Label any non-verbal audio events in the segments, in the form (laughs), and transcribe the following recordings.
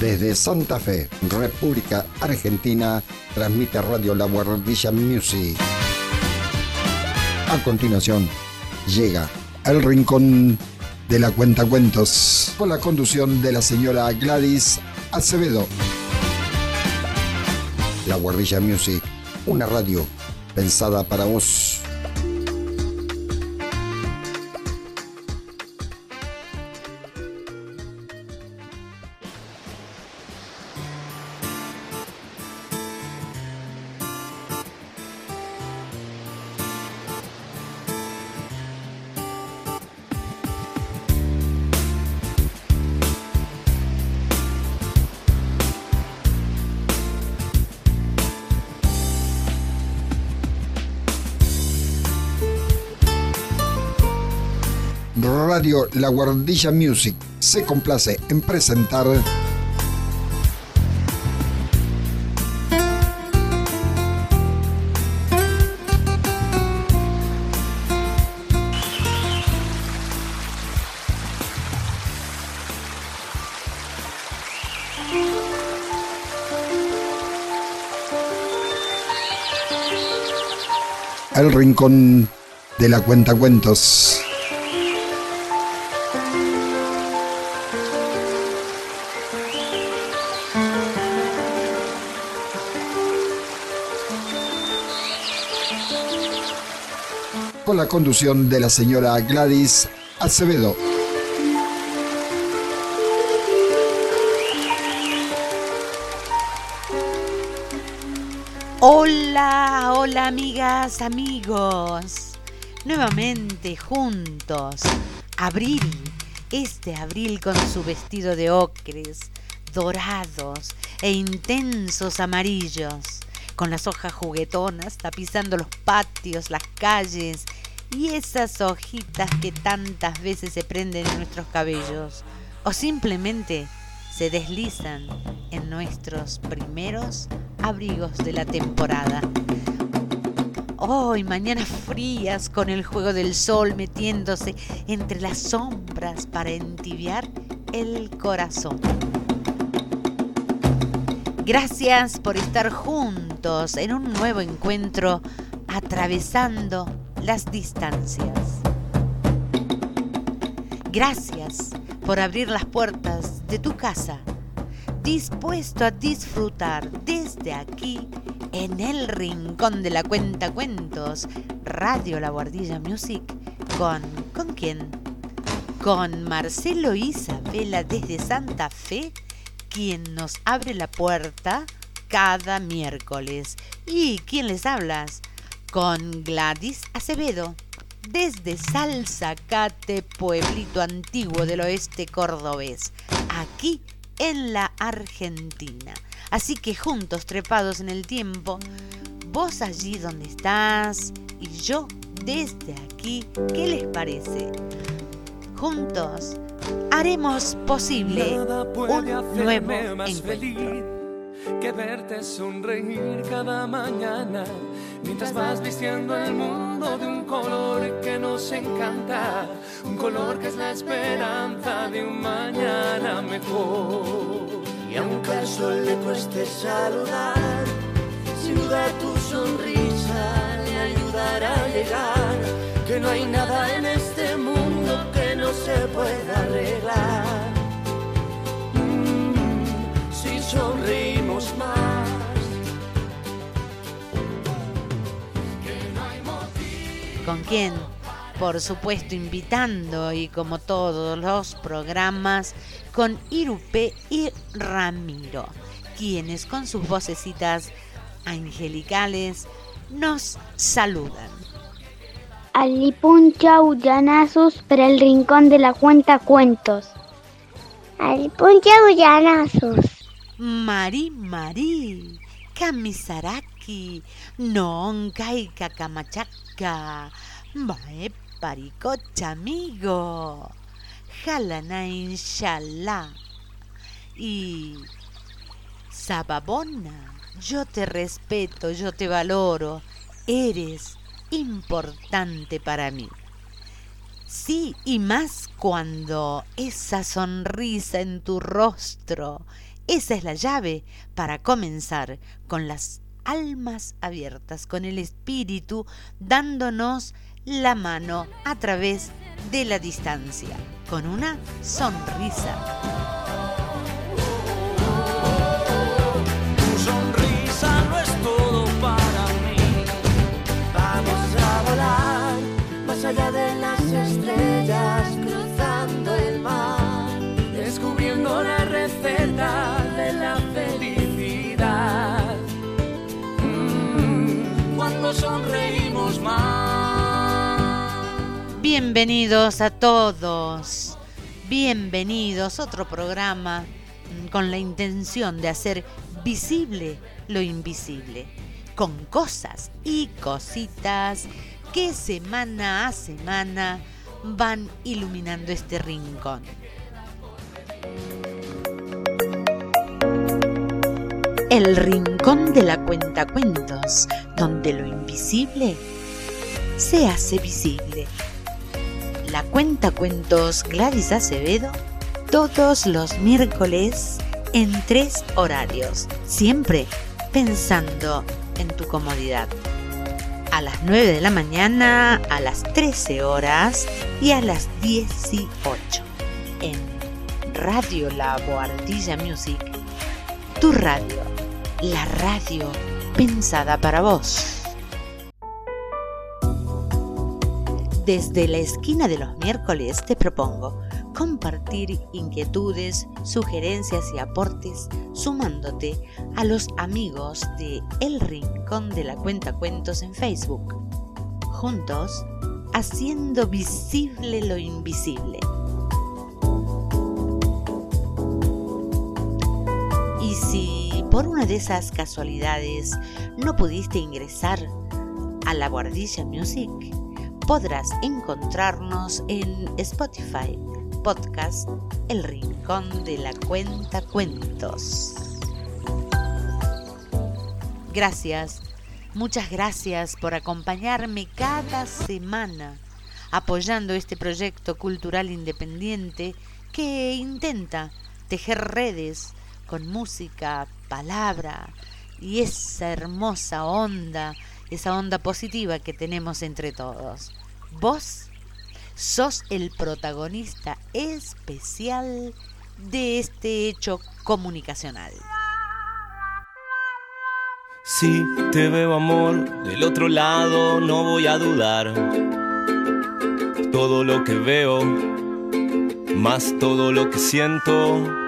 Desde Santa Fe, República Argentina, transmite Radio La Guardilla Music. A continuación, llega El Rincón de la Cuentacuentos, con la conducción de la señora Gladys Acevedo. La Guardilla Music, una radio pensada para vos. La Guardilla Music se complace en presentar El Rincón de la Cuentacuentos. La conducción de la señora Gladys Acevedo. Hola, hola amigas, amigos. Nuevamente juntos. Abril, este abril con su vestido de ocres, dorados e intensos amarillos, con las hojas juguetonas tapizando los patios, las calles y esas hojitas que tantas veces se prenden en nuestros cabellos o simplemente se deslizan en nuestros primeros abrigos de la temporada. Hoy, mañanas frías con el juego del sol metiéndose entre las sombras para entibiar el corazón. Gracias por estar juntos en un nuevo encuentro atravesando las distancias. Gracias por abrir las puertas de tu casa, dispuesto a disfrutar desde aquí, en el rincón de la cuenta cuentos, Radio La Guardilla Music, con, ¿con quién? Con Marcelo Isabela desde Santa Fe, quien nos abre la puerta cada miércoles. ¿Y quién les hablas? Con Gladys Acevedo desde Salzacate, pueblito antiguo del oeste cordobés, aquí en la Argentina. Así que juntos, trepados en el tiempo, vos allí donde estás y yo desde aquí, ¿qué les parece? Juntos haremos posible un nuevo encuentro que verte sonreír cada mañana mientras vas vistiendo el mundo de un color que nos encanta, un color que es la esperanza de un mañana mejor. Y aunque al sol le cueste saludar, sin duda tu sonrisa le ayudará a llegar, que no hay nada en este mundo que no se pueda ¿Con quién? Por supuesto, invitando y como todos los programas, con Irupe y Ramiro, quienes con sus vocecitas angelicales nos saludan. Alipun chau llanazos para el rincón de la cuenta cuentos. Alipun chau llanazos. Mari Mari, Kamisaraki, Nonka y Kakamachaca, Mae Paricocha, amigo, Jalana Inshallah. Y Sababona, yo te respeto, yo te valoro, eres importante para mí. Sí, y más cuando esa sonrisa en tu rostro Esa es la llave para comenzar con las almas abiertas, con el espíritu dándonos la mano a través de la distancia, con una sonrisa. Allá de las estrellas, cruzando el mar, descubriendo la receta Sonreímos más. Bienvenidos a todos, bienvenidos a otro programa mm, con la intención de hacer visible lo invisible, con cosas y cositas que semana a semana van iluminando este rincón. El rincón de la cuentacuentos, donde lo invisible se hace visible. La cuenta cuentos Gladys Acevedo todos los miércoles en tres horarios, siempre pensando en tu comodidad. A las 9 de la mañana, a las 13 horas y a las 18 en Radio La Boardilla Music, tu radio, la radio pensada para vos. Desde la esquina de los miércoles te propongo compartir inquietudes, sugerencias y aportes sumándote a los amigos de El Rincón de la Cuenta Cuentos en Facebook. Juntos, haciendo visible lo invisible. Y si por una de esas casualidades no pudiste ingresar a la Guardilla Music, podrás encontrarnos en Spotify, podcast El Rincón de la Cuenta Cuentos. Gracias, muchas gracias por acompañarme cada semana apoyando este proyecto cultural independiente que intenta tejer redes con música, palabra y esa hermosa onda, esa onda positiva que tenemos entre todos. Vos sos el protagonista especial de este hecho comunicacional. Si te veo amor del otro lado, no voy a dudar. Todo lo que veo, más todo lo que siento.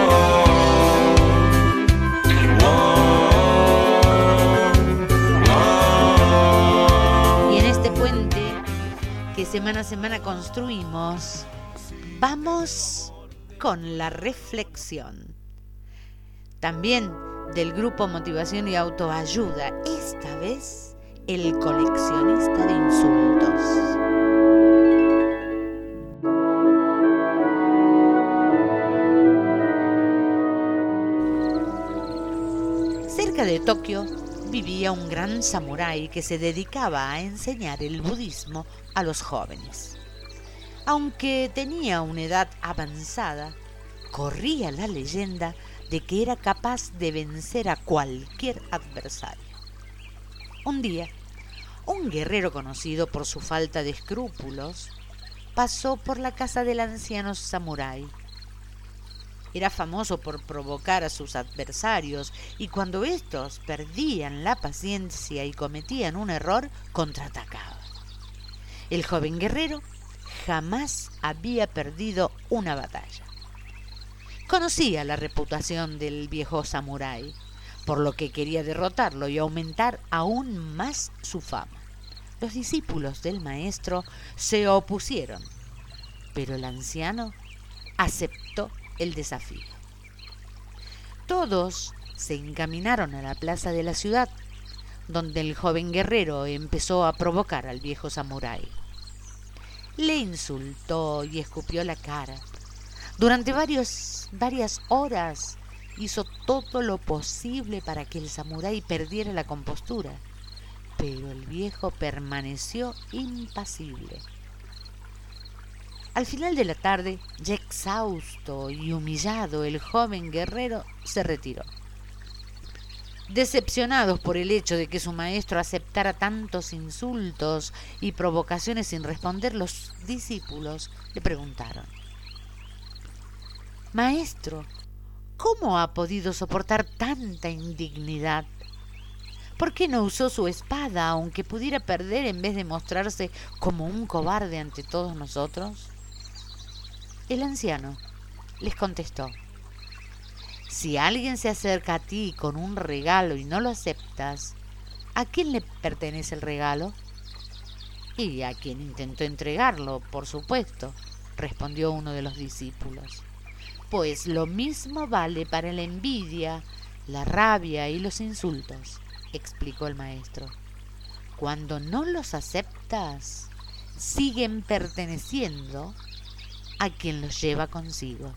Semana a semana construimos, vamos con la reflexión. También del grupo Motivación y Autoayuda, esta vez el coleccionista de insultos. Cerca de Tokio vivía un gran samurái que se dedicaba a enseñar el budismo a los jóvenes. Aunque tenía una edad avanzada, corría la leyenda de que era capaz de vencer a cualquier adversario. Un día, un guerrero conocido por su falta de escrúpulos pasó por la casa del anciano samurái. Era famoso por provocar a sus adversarios y cuando éstos perdían la paciencia y cometían un error, contraatacaba. El joven guerrero jamás había perdido una batalla. Conocía la reputación del viejo samurái, por lo que quería derrotarlo y aumentar aún más su fama. Los discípulos del maestro se opusieron, pero el anciano aceptó el desafío. Todos se encaminaron a la plaza de la ciudad, donde el joven guerrero empezó a provocar al viejo samurái. Le insultó y escupió la cara. Durante varias horas hizo todo lo posible para que el samurái perdiera la compostura, pero el viejo permaneció impasible. Al final de la tarde, ya exhausto y humillado, el joven guerrero se retiró. Decepcionados por el hecho de que su maestro aceptara tantos insultos y provocaciones sin responder, los discípulos le preguntaron, Maestro, ¿cómo ha podido soportar tanta indignidad? ¿Por qué no usó su espada aunque pudiera perder en vez de mostrarse como un cobarde ante todos nosotros? El anciano les contestó, si alguien se acerca a ti con un regalo y no lo aceptas, ¿a quién le pertenece el regalo? Y a quien intentó entregarlo, por supuesto, respondió uno de los discípulos. Pues lo mismo vale para la envidia, la rabia y los insultos, explicó el maestro. Cuando no los aceptas, siguen perteneciendo a quien los lleva consigo.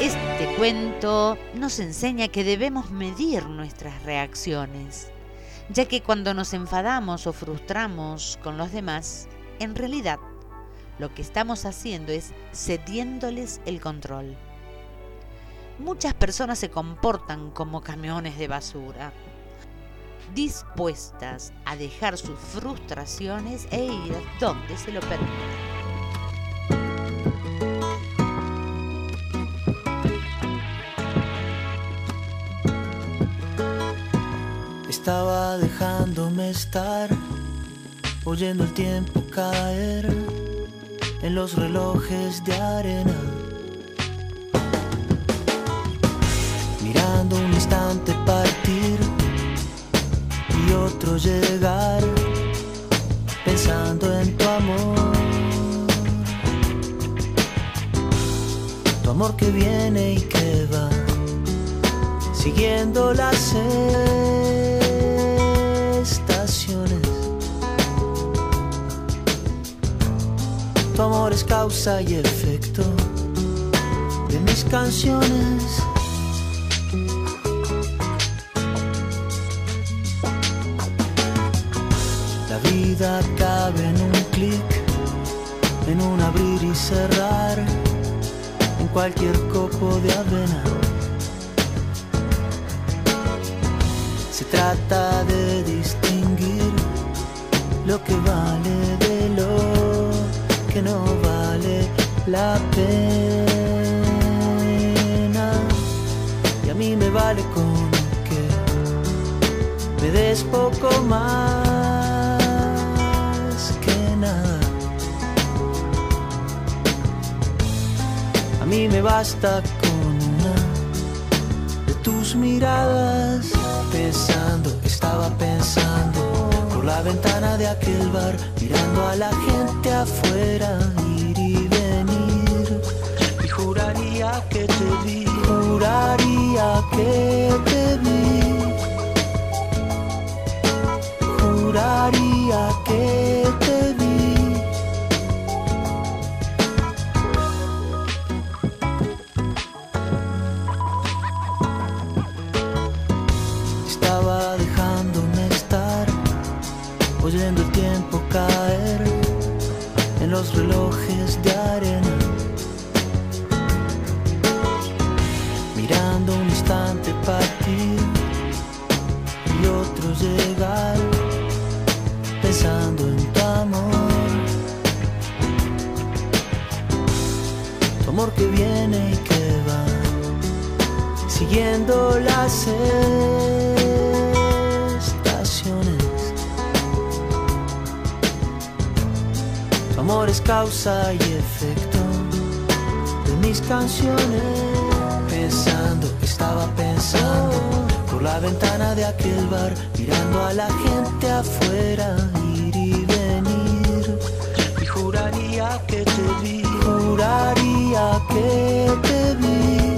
Este cuento nos enseña que debemos medir nuestras reacciones, ya que cuando nos enfadamos o frustramos con los demás, en realidad lo que estamos haciendo es cediéndoles el control. Muchas personas se comportan como camiones de basura, dispuestas a dejar sus frustraciones e ir donde se lo permiten. Estaba dejándome estar, oyendo el tiempo caer en los relojes de arena. Mirando un instante partir y otro llegar, pensando en tu amor. Tu amor que viene y que va, siguiendo las estaciones. Tu amor es causa y efecto de mis canciones. La vida cabe en un clic, en un abrir y cerrar, en cualquier copo de avena. Se trata de distinguir lo que vale la pena. Y a mí me vale con que me des poco más que nada. A mí me basta con una de tus miradas. Pensando, estaba pensando por la ventana de aquel bar, mirando a la gente afuera juraría que te vi, juraría que te vi. Juraría que te vi. Amor es causa y efecto de mis canciones. Pensando, estaba pensando por la ventana de aquel bar, mirando a la gente afuera, ir y venir. Y juraría que te vi, juraría que te vi.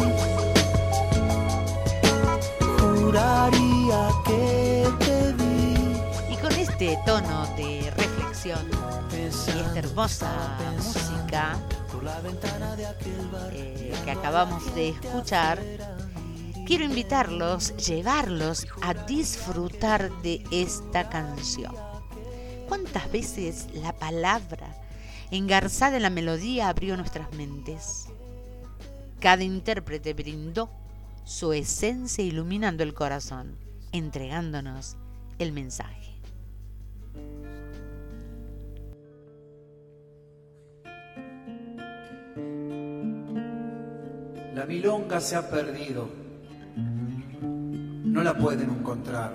Juraría que te vi. Y con este tono de reflexión y esta hermosa música eh, que acabamos de escuchar, quiero invitarlos, llevarlos a disfrutar de esta canción. ¿Cuántas veces la palabra engarzada en la melodía abrió nuestras mentes? Cada intérprete brindó su esencia iluminando el corazón, entregándonos el mensaje. La milonga se ha perdido. No la pueden encontrar.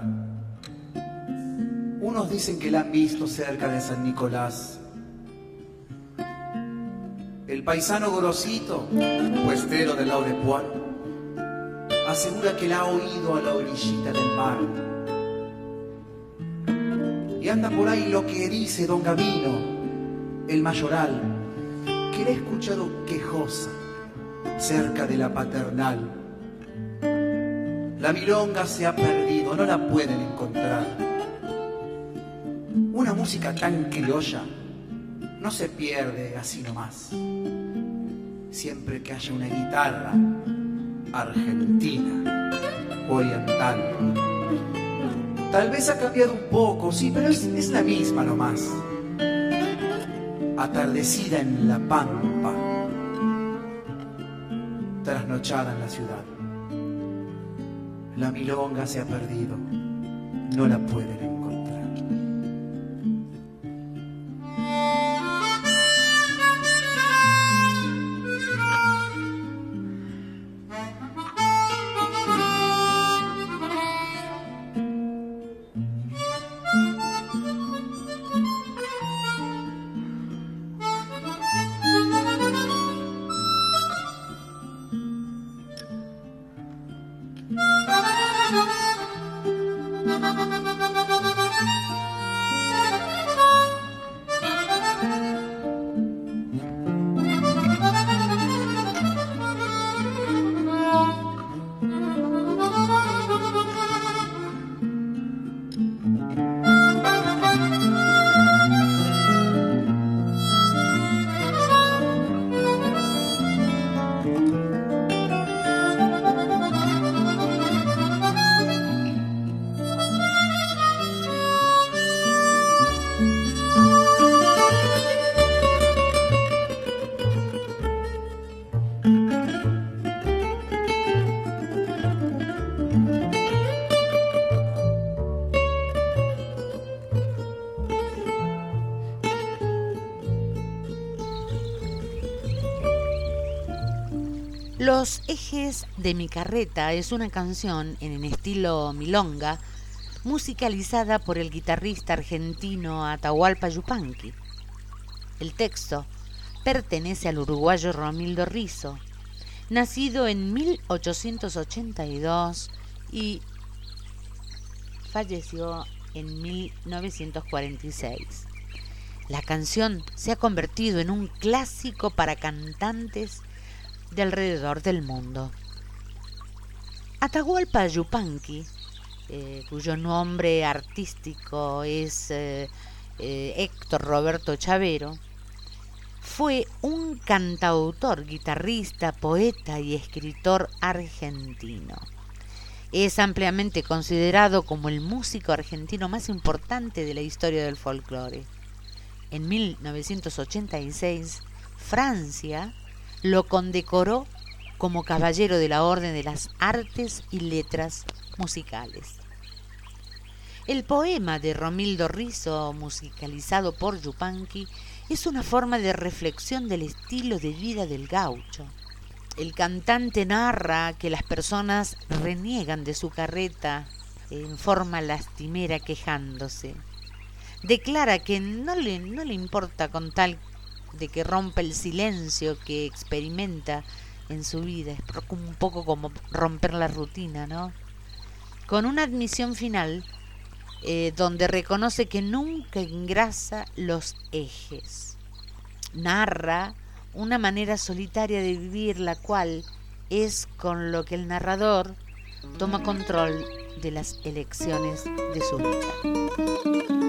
Unos dicen que la han visto cerca de San Nicolás. El paisano Gorosito, puestero del lado de Puan, asegura que la ha oído a la orillita del mar. Y anda por ahí lo que dice don Gavino, el mayoral, que la ha escuchado quejosa cerca de la paternal. La milonga se ha perdido, no la pueden encontrar. Una música tan criolla no se pierde así nomás. Siempre que haya una guitarra argentina, oriental. Tal vez ha cambiado un poco, sí, pero es, la misma nomás. Atardecida en la pampa trasnochada en la ciudad. La milonga se ha perdido, no la pueden de mi carreta es una canción en estilo milonga, musicalizada por el guitarrista argentino Atahualpa Yupanqui. El texto pertenece al uruguayo Romildo Rizo, nacido en 1882 y falleció en 1946. La canción se ha convertido en un clásico para cantantes de alrededor del mundo. Atahualpa Yupanqui, eh, cuyo nombre artístico es eh, eh, Héctor Roberto Chavero, fue un cantautor, guitarrista, poeta y escritor argentino. Es ampliamente considerado como el músico argentino más importante de la historia del folclore. En 1986, Francia lo condecoró como caballero de la Orden de las Artes y Letras Musicales. El poema de Romildo Rizo, musicalizado por Yupanqui, es una forma de reflexión del estilo de vida del gaucho. El cantante narra que las personas reniegan de su carreta en forma lastimera quejándose. Declara que no le, no le importa con tal de que rompe el silencio que experimenta en su vida. Es un poco como romper la rutina, ¿no? con una admisión final eh, donde reconoce que nunca engrasa los ejes. Narra una manera solitaria de vivir, la cual es con lo que el narrador toma control de las elecciones de su vida.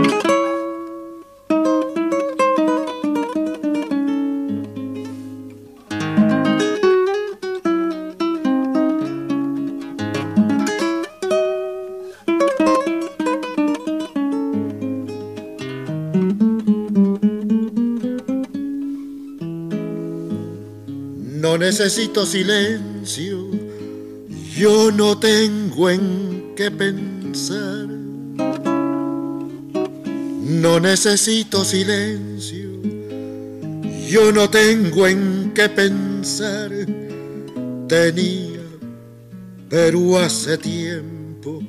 Necesito silencio, yo no tengo en qué pensar. No necesito silencio, yo no tengo en qué pensar. Tenía, pero hace tiempo,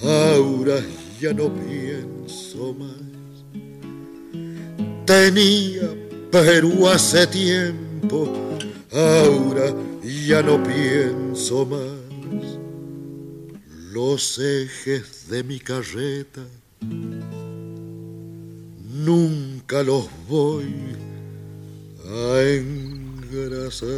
ahora ya no pienso más. Tenía, pero hace tiempo, ahora ya no pienso más. Los ejes de mi carreta nunca los voy a engrasar.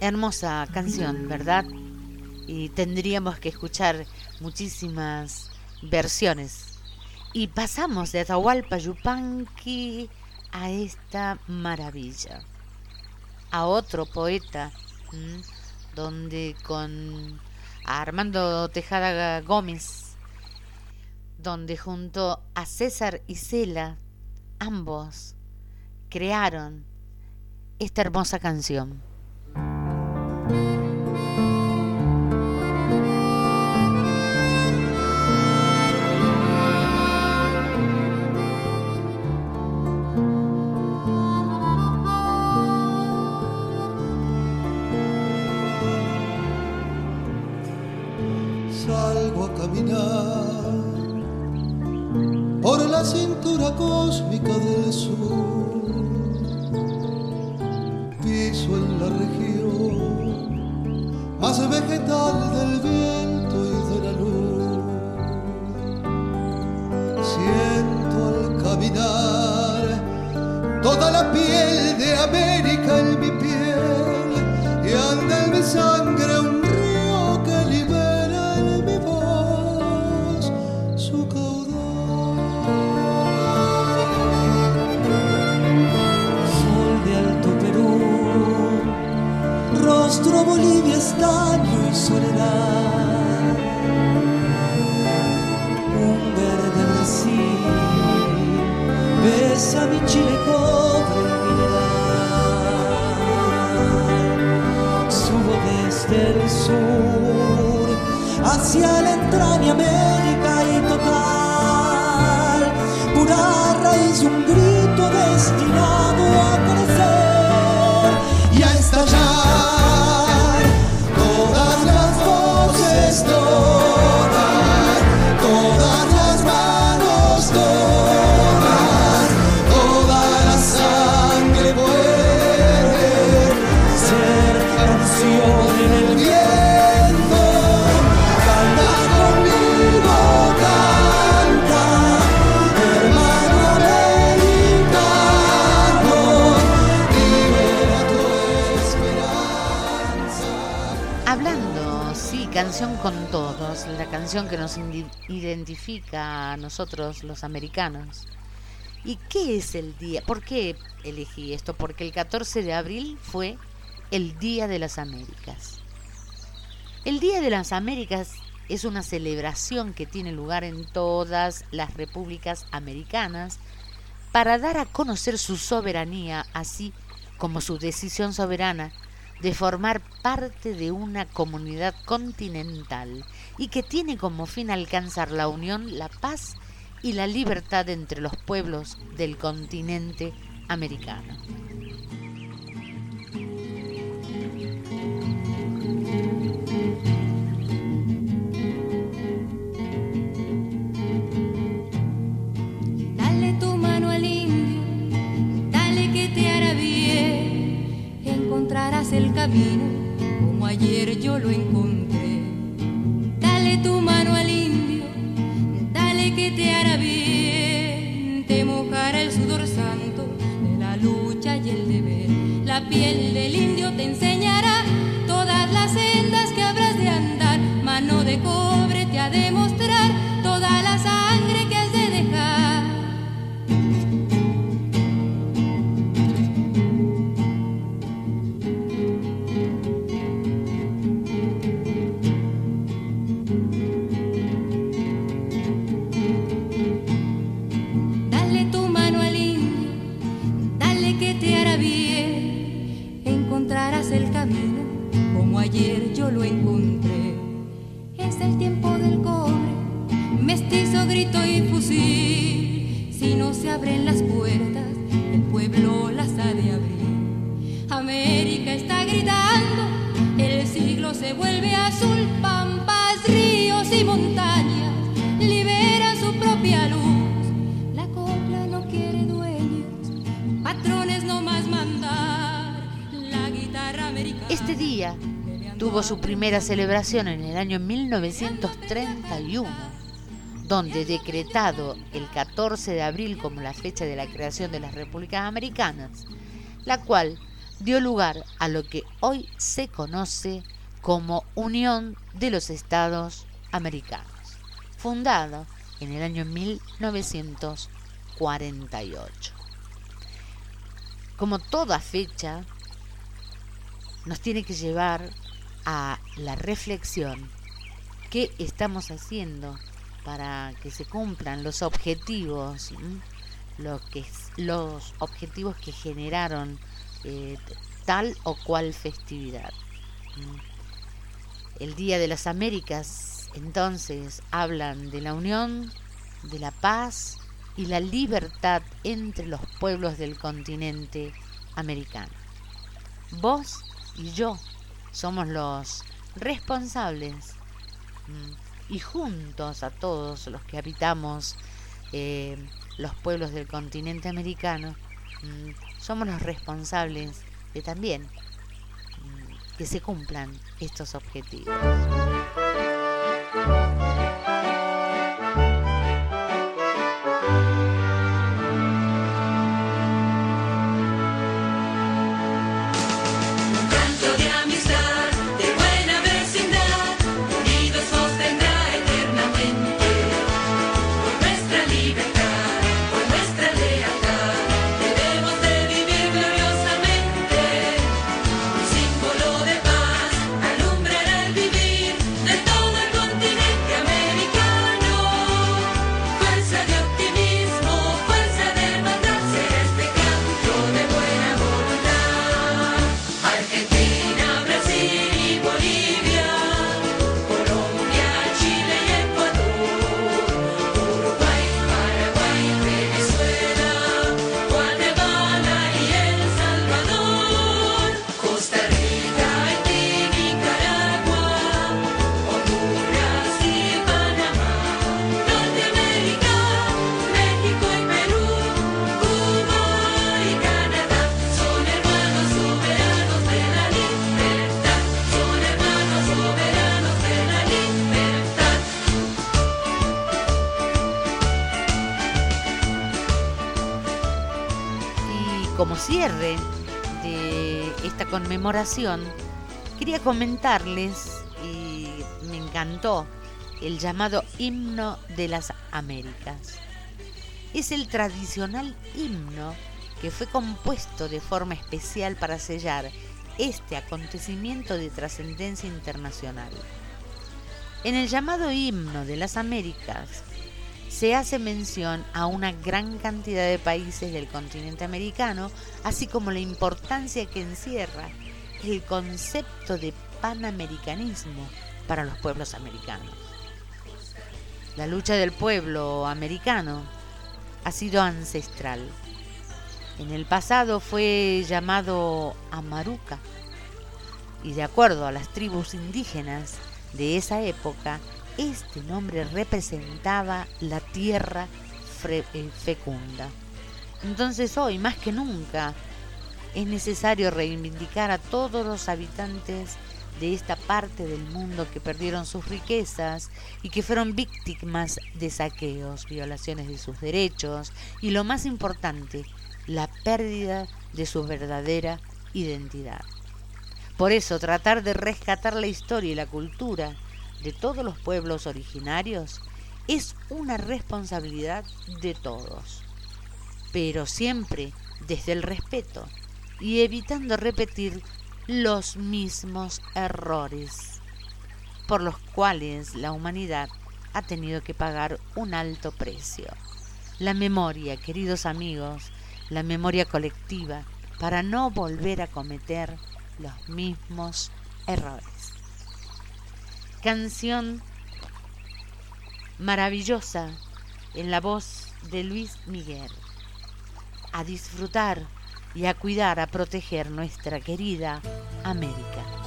Hermosa canción, ¿verdad? Y tendríamos que escuchar muchísimas versiones y pasamos de Atahualpa Yupanqui a esta maravilla, a otro poeta, donde con Armando Tejada Gómez, donde junto a César y Cela, ambos crearon esta hermosa canción. Los americanos. ¿Y qué es el día? ¿Por qué elegí esto? Porque el 14 de abril fue el Día de las Américas. El Día de las Américas es una celebración que tiene lugar en todas las repúblicas americanas para dar a conocer su soberanía, así como su decisión soberana de formar parte de una comunidad continental y que tiene como fin alcanzar la unión, la paz y la libertad entre los pueblos del continente americano. Dale tu mano al indio, dale que te hará bien, encontrarás el camino como ayer yo lo encontré. Te hará bien, te mojará el sudor santo de la lucha y el deber. La piel del indio te enseñará todas las sendas que habrás de andar, mano de cobre te ha fusil. Si no se abren las puertas, el pueblo las ha de abrir. América está gritando, el siglo se vuelve azul, pampas, ríos y montañas liberan su propia luz. La copla no quiere dueños, patrones no más mandar. La guitarra americana. Este día tuvo su primera celebración en el año 1931, donde decretado el 14 de abril como la fecha de la creación de las repúblicas americanas, la cual dio lugar a lo que hoy se conoce como Unión de los Estados Americanos, fundado en el año 1948. Como toda fecha, nos tiene que llevar a la reflexión qué estamos haciendo para que se cumplan los objetivos, ¿m? lo que, los objetivos que generaron eh, tal o cual festividad. El Día de las Américas, entonces, hablan de la unión, de la paz y la libertad entre los pueblos del continente americano. Vos y yo somos los responsables y juntos a todos los que habitamos eh, los pueblos del continente americano, mm, somos los responsables de también mm, que se cumplan estos objetivos. Quería comentarles, y me encanta cantó el llamado himno de las Américas. Es el tradicional himno que fue compuesto de forma especial para sellar este acontecimiento de trascendencia internacional. En el llamado himno de las Américas se hace mención a una gran cantidad de países del continente americano, así como la importancia que encierra el concepto de panamericanismo para los pueblos americanos. La lucha del pueblo americano ha sido ancestral. En el pasado fue llamado Amaruca y de acuerdo a las tribus indígenas de esa época, este nombre representaba la tierra eh, fecunda. Entonces hoy, más que nunca, es necesario reivindicar a todos los habitantes de esta parte del mundo que perdieron sus riquezas y que fueron víctimas de saqueos, violaciones de sus derechos y lo más importante, la pérdida de su verdadera identidad. Por eso tratar de rescatar la historia y la cultura de todos los pueblos originarios es una responsabilidad de todos, pero siempre desde el respeto y evitando repetir los mismos errores por los cuales la humanidad ha tenido que pagar un alto precio. La memoria, queridos amigos, la memoria colectiva, para no volver a cometer los mismos errores. Canción maravillosa en la voz de Luis Miguel. A disfrutar y a cuidar, a proteger nuestra querida América.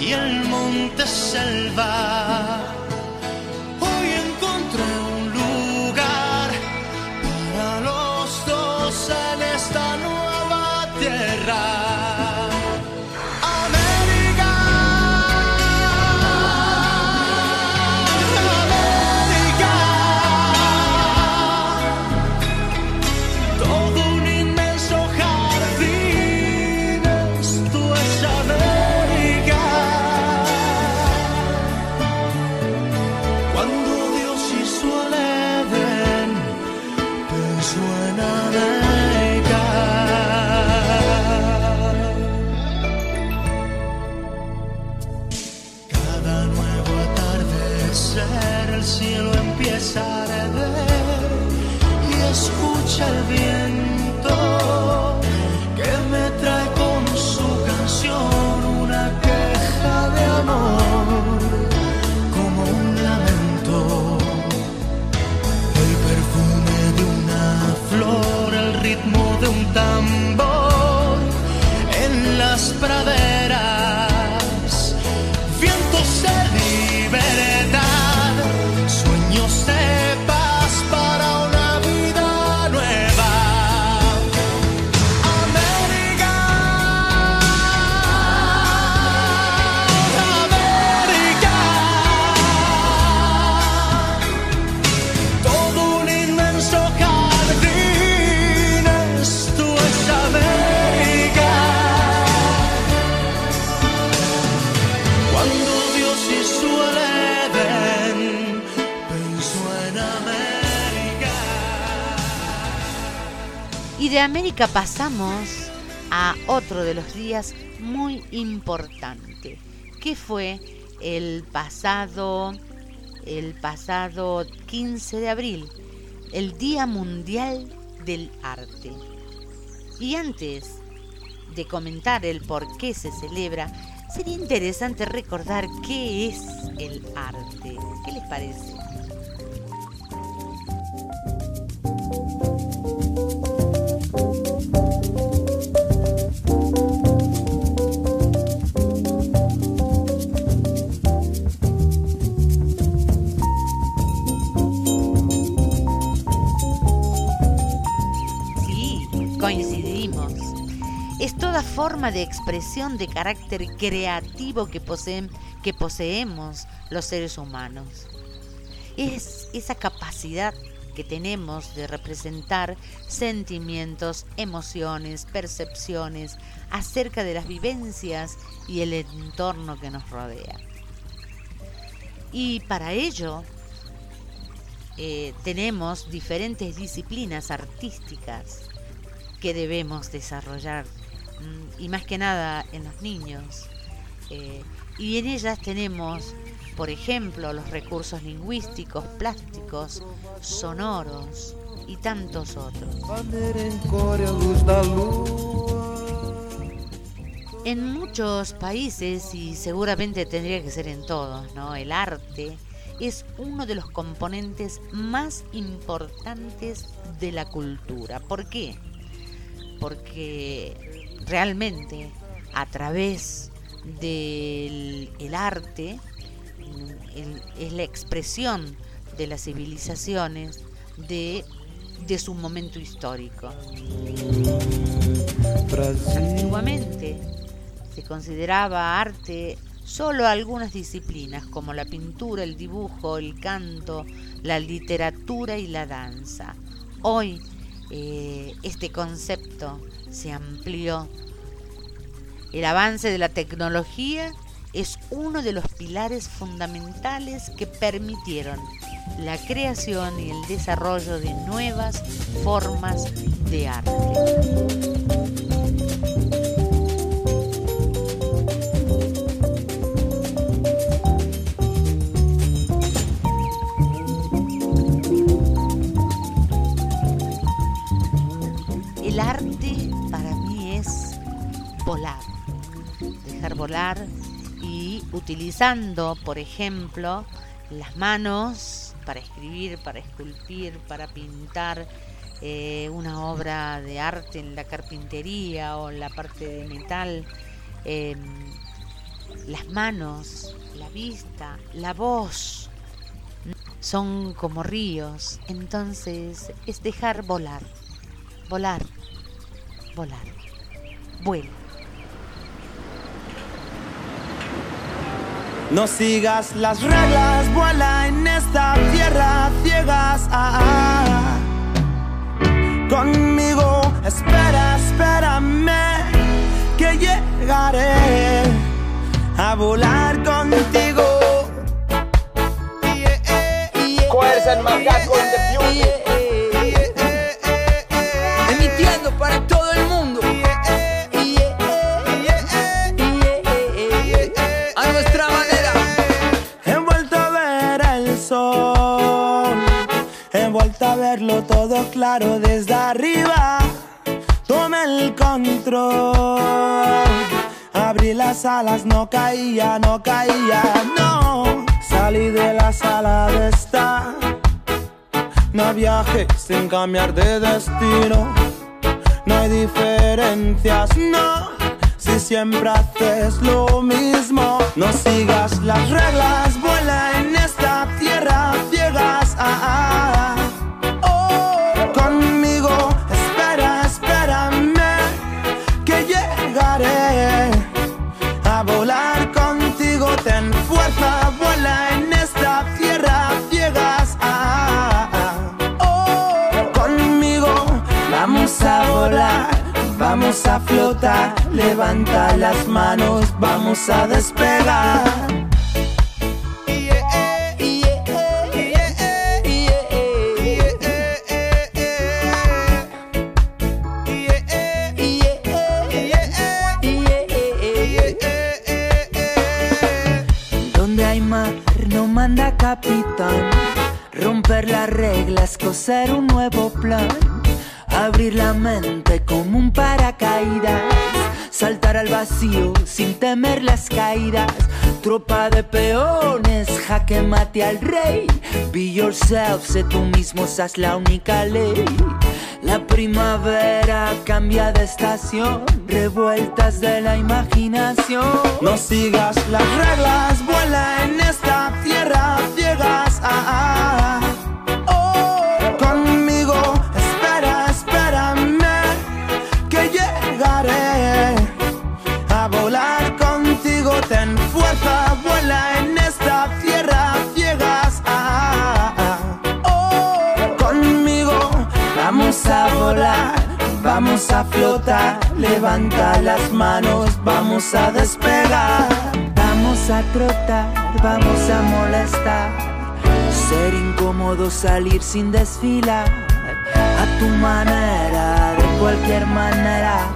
Y el monte selva. América pasamos a otro de los días muy importante, que fue el pasado, el pasado 15 de abril, el Día Mundial del arte. Y antes de comentar el por qué se celebra, sería interesante recordar qué es el arte. ¿Qué les parece? Forma de expresión de carácter creativo que, poseen- que poseemos los seres humanos. Es esa capacidad que tenemos de representar sentimientos, emociones, percepciones acerca de las vivencias y el entorno que nos rodea. Y para ello eh, tenemos diferentes disciplinas artísticas que debemos desarrollar y más que nada en los niños. Eh, y en ellas tenemos, por ejemplo, los recursos lingüísticos, plásticos, sonoros y tantos otros. En muchos países, y seguramente tendría que ser en todos, ¿no? El arte es uno de los componentes más importantes de la cultura. ¿Por qué? Porque realmente a través del el arte el- es la expresión de las civilizaciones de, de su momento histórico. Antiguamente se consideraba arte solo algunas disciplinas como la pintura, el dibujo, el canto, la literatura y la danza. Hoy eh, este concepto se amplió. El avance de la tecnología es uno de los pilares fundamentales que permitieron la creación y el desarrollo de nuevas formas de arte. Volar, dejar volar y utilizando, por ejemplo, las manos para escribir, para esculpir, para pintar eh, una obra de arte en la carpintería o en la parte de metal. eh, las manos, la vista, la voz son como ríos, entonces es dejar volar, volar, volar, vuela. No sigas las reglas, vuela en esta tierra ciegas. ah, ah. Conmigo, espera, espérame, que llegaré a volar contigo. Fuerza el macaco in the verlo todo claro desde arriba. Tomé el control, abrí las alas, no caía, no caía, no. Salí de la sala de estar, no viaje sin cambiar de destino. No hay diferencias, no. Si siempre haces lo mismo, no sigas las reglas, vuela en esta tierra ciegas. ah, ah. Vamos a flotar, levanta las manos, vamos a despegar. Donde hay mar no manda capitán. Romper las reglas, coser un nuevo plan. Abrir la mente como un paracaídas, saltar al vacío sin temer las caídas. Tropa de peones, jaque mate al rey. Be yourself, sé tú mismo, seas la única ley. La primavera cambia de estación, revueltas de la imaginación. No sigas las reglas, vuela en esta tierra ciegas. Ah, ah. Oh, vamos a flotar, levanta las manos, vamos a despegar. Vamos a trotar, vamos a molestar, ser incómodo, salir sin desfilar. A tu manera, de cualquier manera,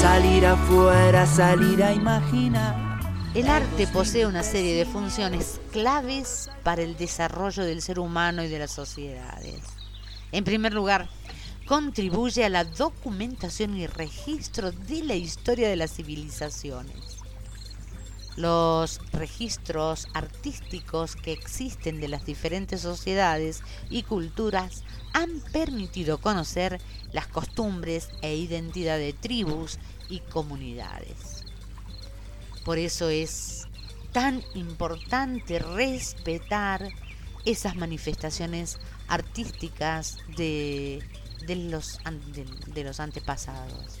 salir afuera, salir a imaginar. El arte posee una serie de funciones claves para el desarrollo del ser humano y de las sociedades. En primer lugar, contribuye a la documentación y registro de la historia de las civilizaciones. Los registros artísticos que existen de las diferentes sociedades y culturas han permitido conocer las costumbres e identidad de tribus y comunidades. Por eso es tan importante respetar esas manifestaciones artísticas de, de los, de- de los antepasados.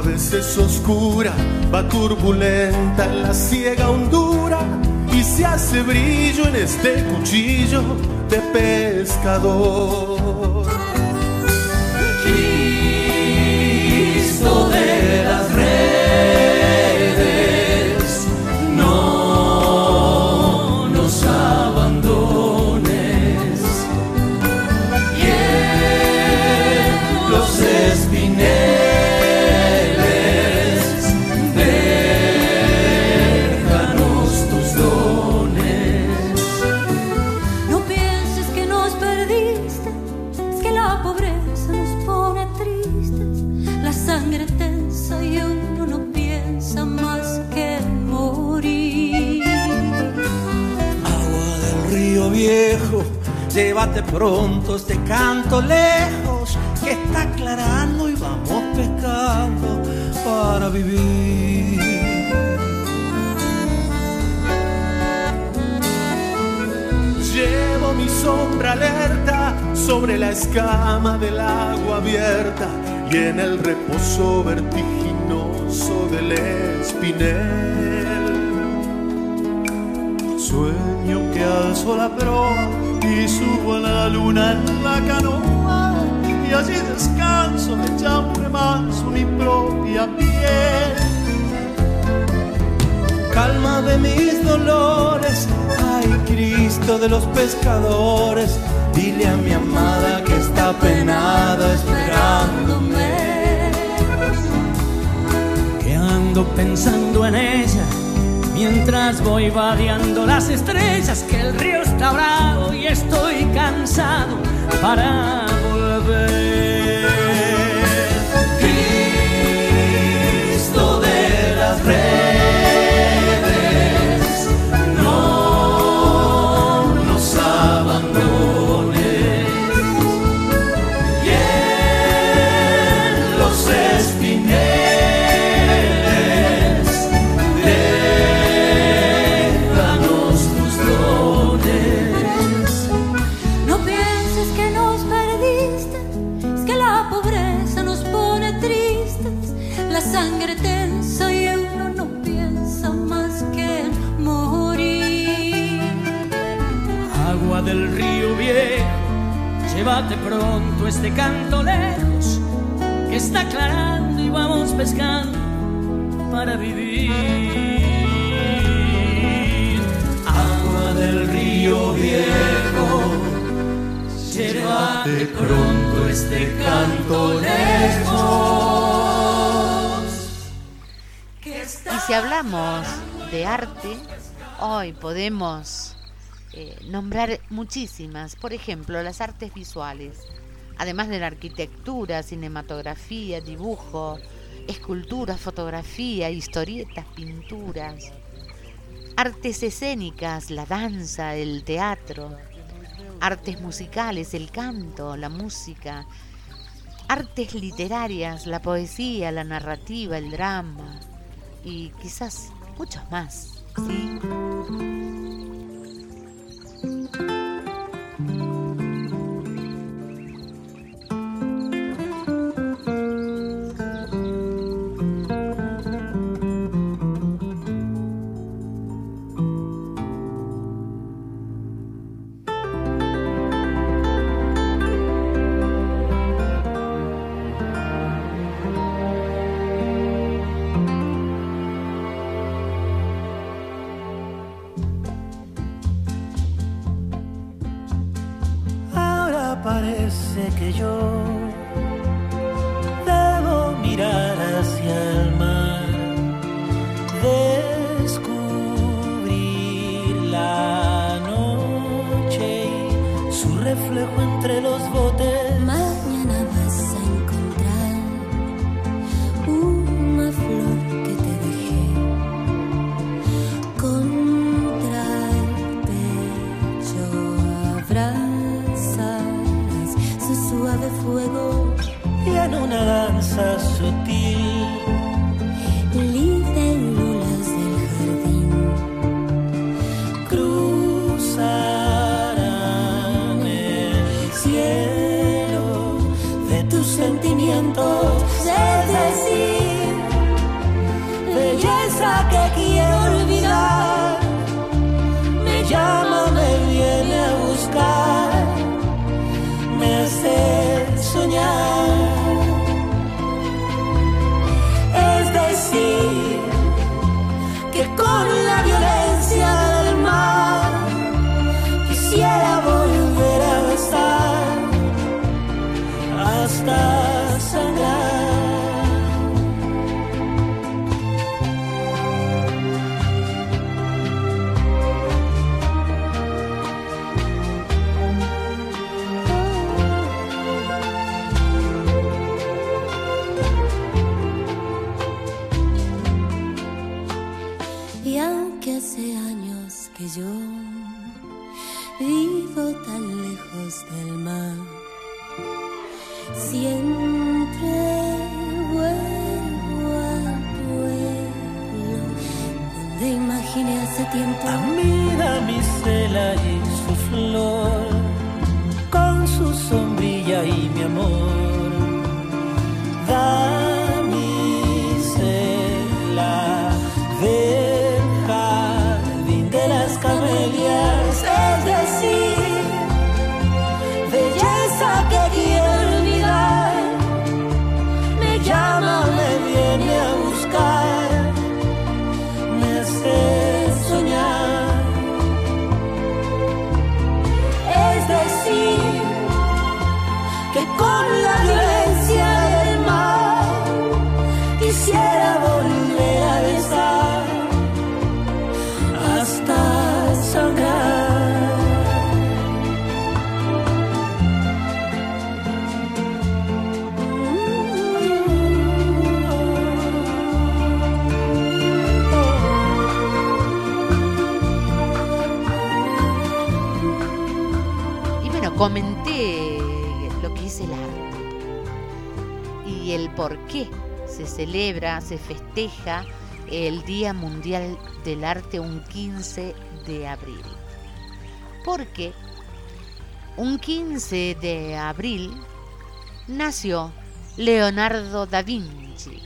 A veces oscura, va turbulenta en la ciega hondura y se hace brillo en este cuchillo de pescador. Llévate pronto este canto lejos, que está aclarando y vamos pescando para vivir. Llevo mi sombra alerta sobre la escama del agua abierta y en el reposo vertiginoso del espinel. Sueño que alzo la proa y subo a la luna en la canoa y allí descanso echa un remanso mi propia piel. Calma de mis dolores, ay Cristo de los pescadores, dile a mi amada que está penada esperándome. que ando pensando en ella Mientras voy vadeando las estrellas, que el río está bravo y estoy cansado para volver. Cristo de las redes, llévate pronto este canto lejos, que está aclarando y vamos pescando para vivir. Agua del río viejo, llévate pronto este canto lejos. Y si hablamos de arte, hoy podemos nombrar muchísimas, por ejemplo, las artes visuales, además de la arquitectura, cinematografía, dibujo, escultura, fotografía, historietas, pinturas, artes escénicas, la danza, el teatro, artes musicales, el canto, la música, artes literarias, la poesía, la narrativa, el drama y quizás muchos más, ¿sí? Fuego y en una danza sutil celebra, se festeja el Día Mundial del Arte un 15 de abril. Porque un 15 de abril nació Leonardo da Vinci,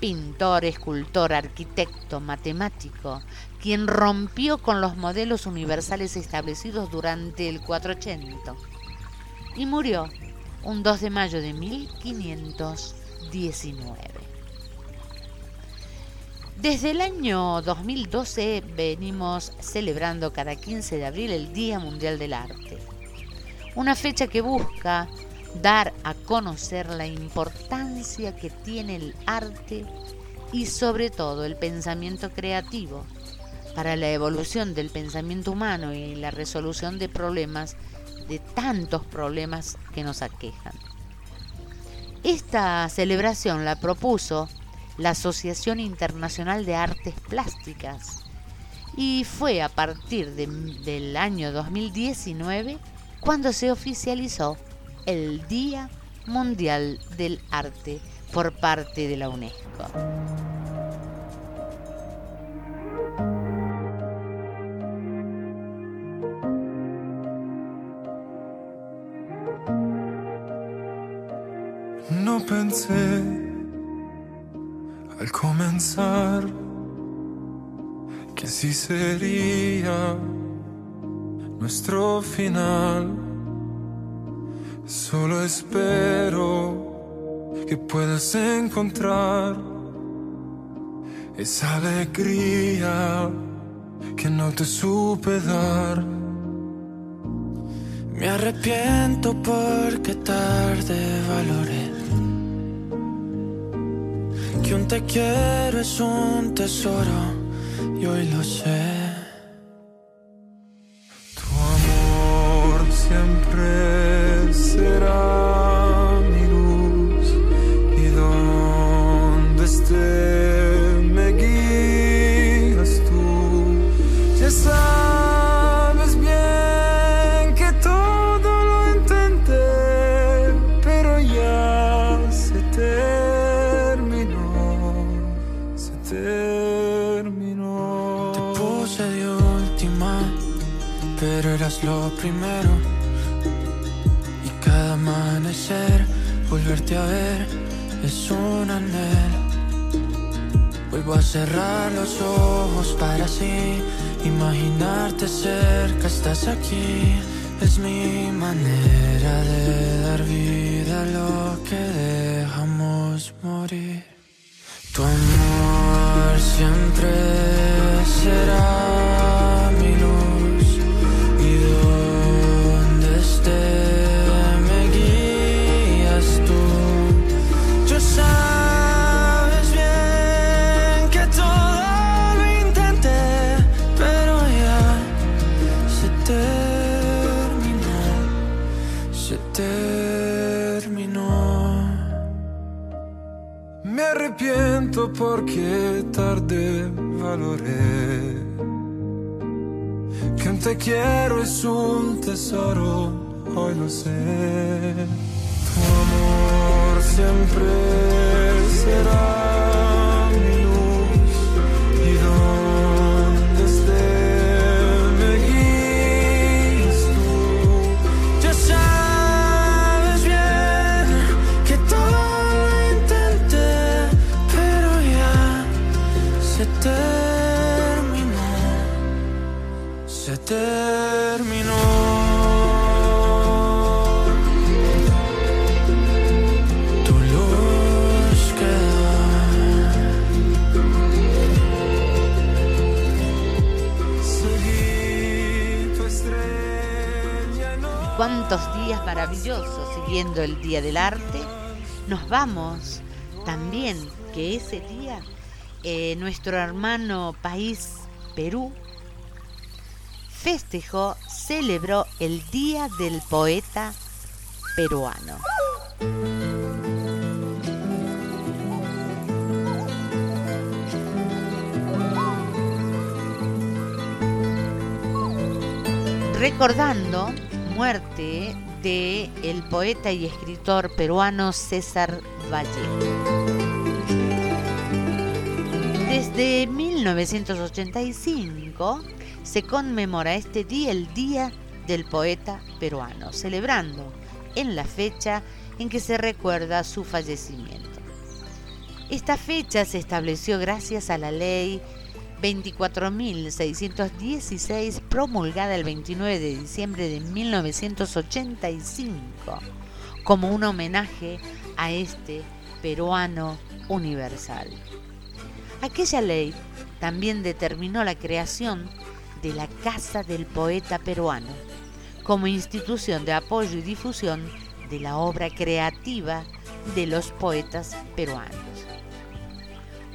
pintor, escultor, arquitecto, matemático, quien rompió con los modelos universales establecidos durante el 480 y murió un 2 de mayo de 1519. Desde el año 2012 venimos celebrando cada 15 de abril el Día Mundial del Arte, una fecha que busca dar a conocer la importancia que tiene el arte y sobre todo el pensamiento creativo para la evolución del pensamiento humano y la resolución de problemas, de tantos problemas que nos aquejan. Esta celebración la propuso la Asociación Internacional de Artes Plásticas y fue a partir de- del año 2019 cuando se oficializó el Día Mundial del Arte por parte de la UNESCO. Al comenzar que así sería nuestro final. Solo espero que puedas encontrar esa alegría que no te supe dar. Me arrepiento porque tarde valoré que un te quiero es un tesoro y hoy lo sé. Aquí. Es mi manera de siguiendo el Día del Arte. Nos vamos también que ese día eh, nuestro hermano país Perú festejó, celebró el Día del Poeta Peruano. recordando muerte de el poeta y escritor peruano César Vallejo. Desde 1985 se conmemora este día el Día del Poeta Peruano, celebrando en la fecha en que se recuerda su fallecimiento. Esta fecha se estableció gracias a la ley 24.616 promulgada el 29 de diciembre de 1985 como un homenaje a este peruano universal. Aquella ley también determinó la creación de la Casa del Poeta Peruano como institución de apoyo y difusión de la obra creativa de los poetas peruanos.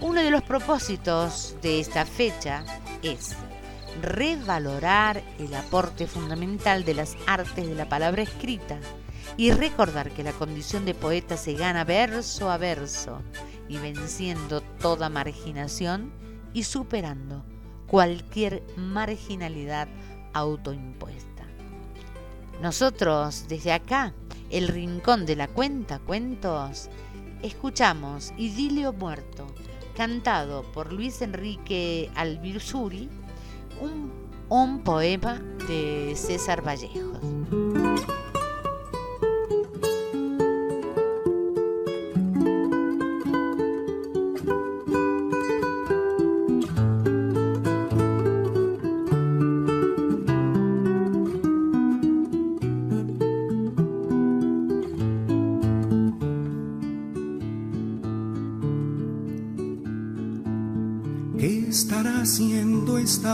Uno de los propósitos de esta fecha es revalorar el aporte fundamental de las artes de la palabra escrita y recordar que la condición de poeta se gana verso a verso y venciendo toda marginación y superando cualquier marginalidad autoimpuesta. Nosotros desde acá, el rincón de la cuenta cuentos, escuchamos Idilio Muerto, cantado por Luis Enrique Albirzuri, un, poema de César Vallejos.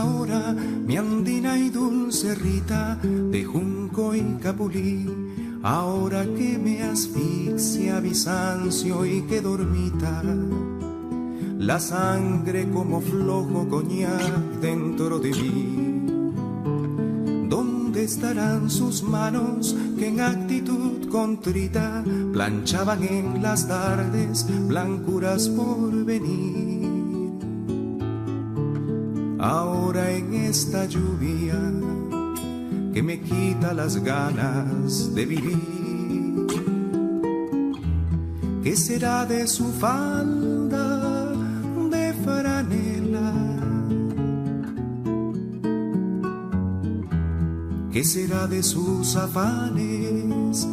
Haciendo esta hora mi andina y dulce Rita de junco y capulí? Ahora que me asfixia Bizancio y que dormita, la sangre como flojo coñac dentro de mí. ¿Dónde estarán sus manos que en actitud contrita planchaban en las tardes blancuras por venir? Ahora en esta lluvia que me quita las ganas de vivir. ¿Qué será de su falda de franela? ¿Qué será de sus afanes,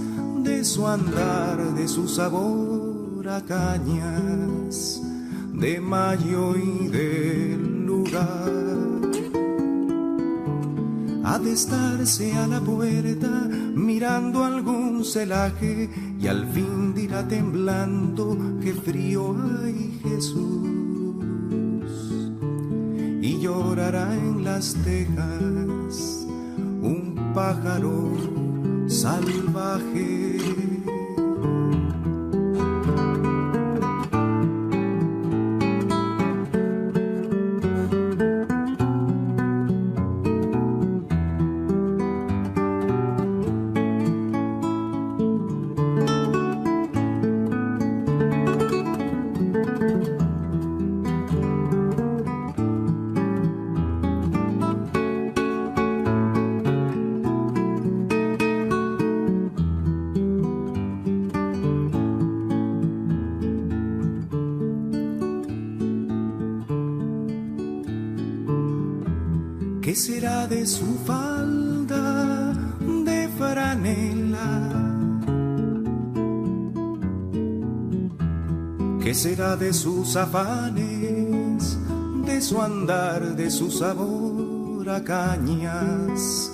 de su andar, de su sabor a cañas, de mayo y del estarse a la puerta mirando algún celaje y al fin dirá temblando que frío hay Jesús y llorará en las tejas un pájaro salvaje. Será de su falda de franela? ¿Qué será de sus afanes, de su andar, de su sabor a cañas,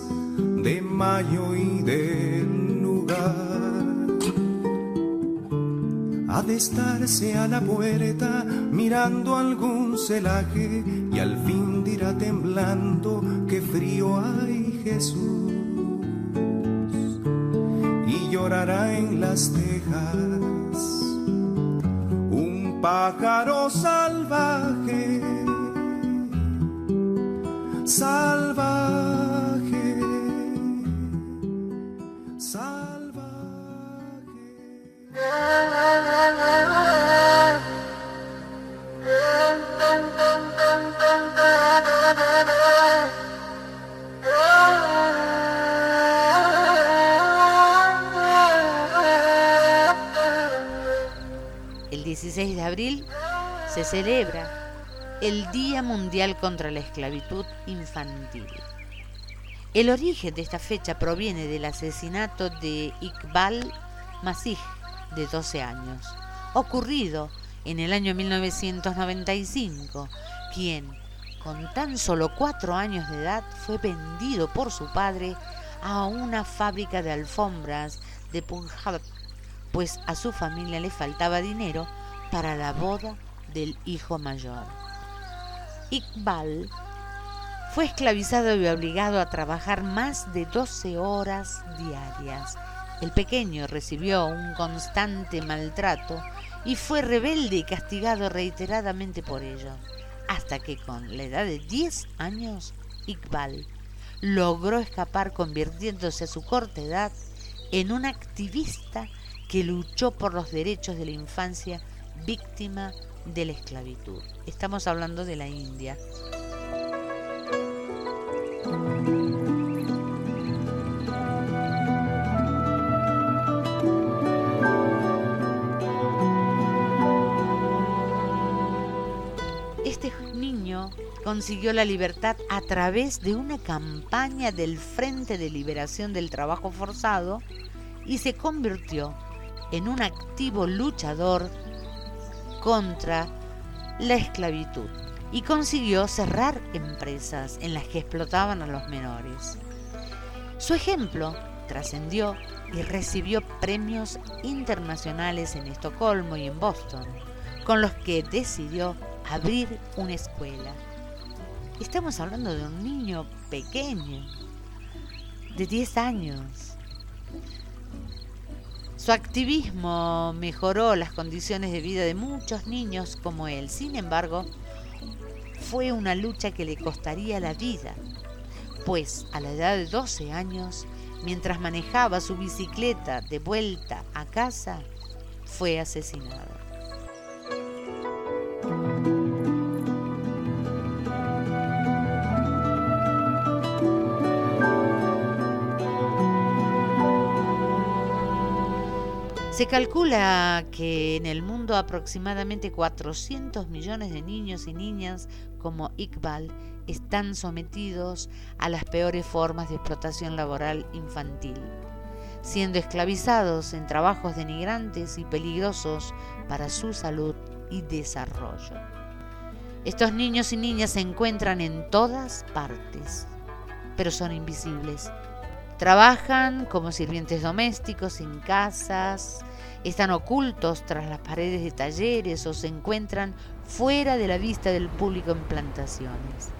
de mayo y del lugar? Ha de estarse a la puerta mirando algún celaje y al fin dirá temblando que frío hay Jesús y llorará en las tejas El origen de esta fecha proviene del asesinato de Iqbal Masih, de 12 años, ocurrido en el año 1995, quien, con tan solo cuatro años de edad, fue vendido por su padre a una fábrica de alfombras de Punjab, pues a su familia le faltaba dinero para la boda del hijo mayor. Iqbal fue esclavizado y obligado a trabajar más de 12 horas diarias. El pequeño recibió un constante maltrato y fue rebelde y castigado reiteradamente por ello, hasta que con la edad de 10 años, Iqbal logró escapar convirtiéndose a su corta edad en un activista que luchó por los derechos de la infancia víctima de la esclavitud. Estamos hablando de la India. Este niño consiguió la libertad a través de una campaña del Frente de Liberación del Trabajo Forzado y se convirtió en un activo luchador contra la esclavitud y consiguió cerrar empresas en las que explotaban a los menores. Su ejemplo trascendió y recibió premios internacionales en Estocolmo y en Boston, con los que decidió abrir una escuela. Estamos hablando de un niño pequeño, de 10 años. Su activismo mejoró las condiciones de vida de muchos niños como él. Sin embargo, fue una lucha que le costaría la vida, pues a la edad de 12 años, mientras manejaba su bicicleta de vuelta a casa, fue asesinado. Se calcula que en el mundo aproximadamente 400 millones de niños y niñas como Iqbal están sometidos a las peores formas de explotación laboral infantil, siendo esclavizados en trabajos denigrantes y peligrosos para su salud y desarrollo. Estos niños y niñas se encuentran en todas partes, pero son invisibles. Trabajan como sirvientes domésticos en casas, están ocultos tras las paredes de talleres o se encuentran fuera de la vista del público en plantaciones.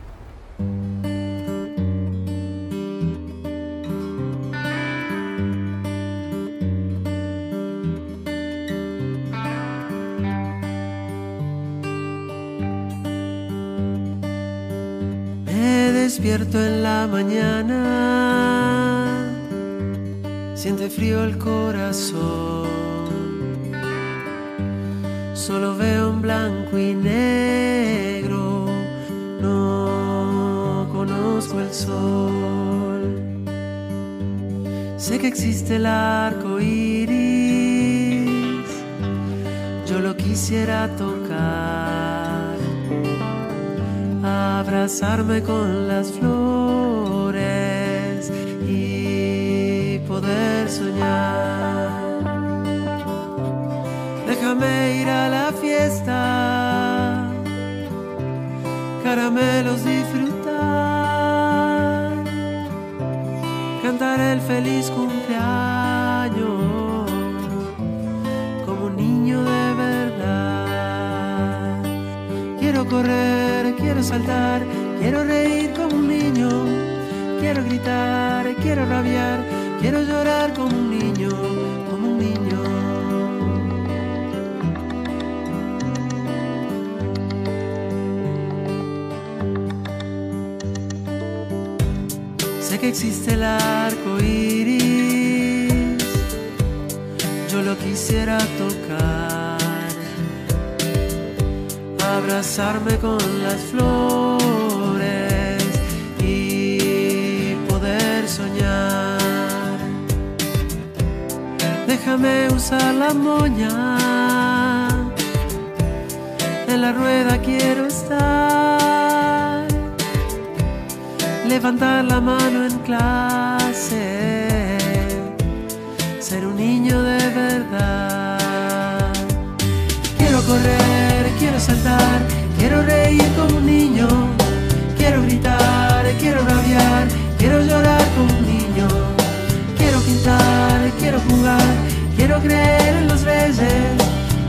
Me despierto en la mañana, siente frío el corazón. Solo veo en blanco y negro, no conozco el sol. Sé que existe el arco iris, yo lo quisiera tocar abrazarme con las flores poder soñar. Déjame ir a la fiesta, caramelos disfrutar, cantar el feliz cumpleaños como un niño de verdad. Quiero correr, quiero saltar, quiero reír como un niño. Quiero gritar, quiero rabiar, quiero llorar como un niño, como un niño. Sé que existe el arco iris, yo lo quisiera tocar. Abrazarme con las flores Déjame usar la moña la rueda quiero estar. Levantar la mano en clase. Ser un niño de verdad. Quiero correr, quiero saltar, quiero reír como un niño. Quiero gritar, quiero rabiar, quiero llorar como un niño. Quiero pintar, quiero jugar, quiero creer en los reyes.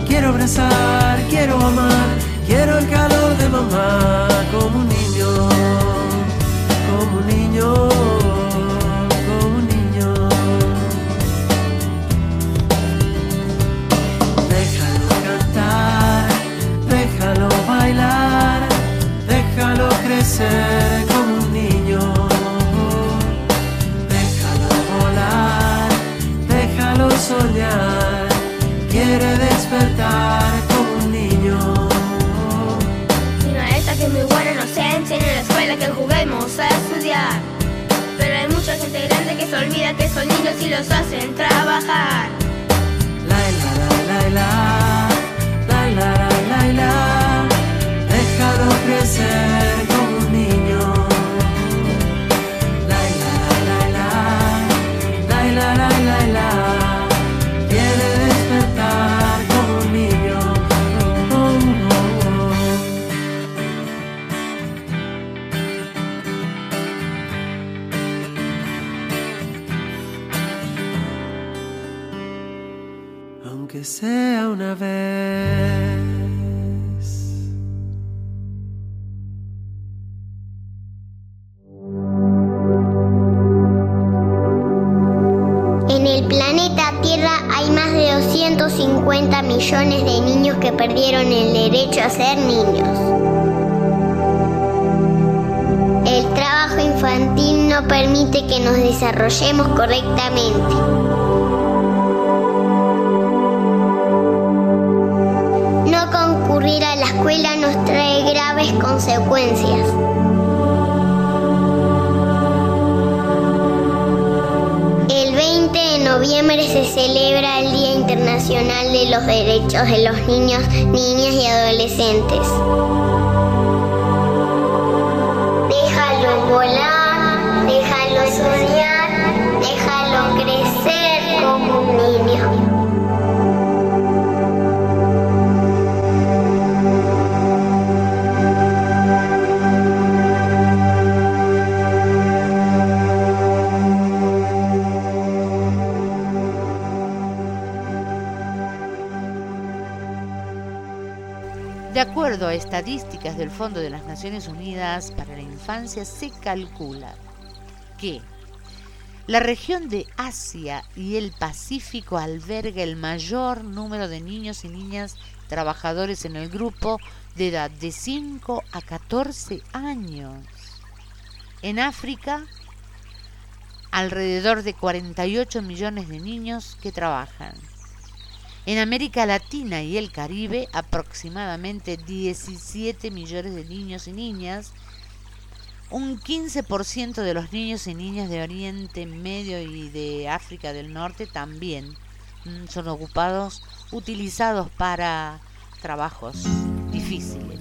Quiero abrazar, quiero amar, quiero el calor de mamá como un niño, como un niño, como un niño. Déjalo cantar, déjalo bailar, déjalo crecer soñar, quiere despertar como un niño. Una de estas que es muy buena nos enseña en la escuela que juguemos a estudiar. Pero hay mucha gente grande que se olvida que son niños y los hacen trabajar. La la la, la la la la, déjalo crecer como un niño. Sea una vez. En el planeta Tierra hay más de 250 millones de niños que perdieron el derecho a ser niños. El trabajo infantil no permite que nos desarrollemos correctamente. Consecuencias. El 20 de noviembre se celebra el Día Internacional de los Derechos de los Niños, Niñas y Adolescentes. Déjalo volar, déjalo soñar, acuerdo a estadísticas del Fondo de las Naciones Unidas para la Infancia, se calcula que la región de Asia y el Pacífico alberga el mayor número de niños y niñas trabajadores en el grupo de edad de 5 a 14 años. En África, alrededor de 48 millones de niños que trabajan. En América Latina y el Caribe, aproximadamente 17 millones de niños y niñas. Un 15% de los niños y niñas de Oriente Medio y de África del Norte también mm, son ocupados, utilizados para trabajos difíciles.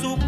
su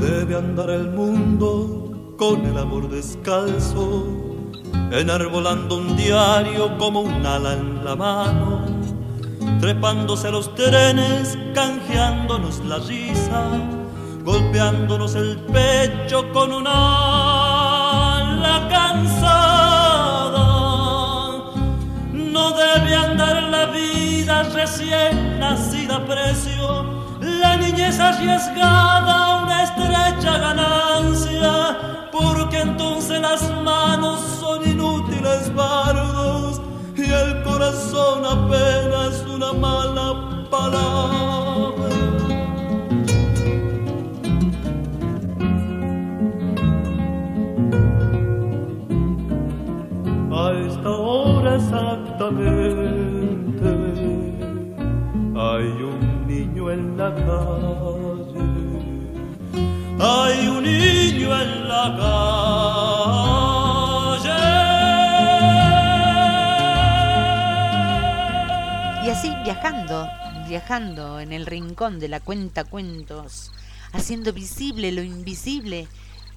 Debe andar el mundo con el amor descalzo, enarbolando un diario como un ala en la mano, trepándose a los trenes, canjeándonos la risa, golpeándonos el pecho con una ala cansada. No debe andar la vida recién nacida precio la niñez arriesgada, una estrecha ganancia, porque entonces las manos son inútiles bardos y el corazón apenas una mala palabra. A esta hora exactamente hay un niño en la calle. Hay un niño en la calle. Y así viajando, viajando en el rincón de la cuenta cuentos, haciendo visible lo invisible,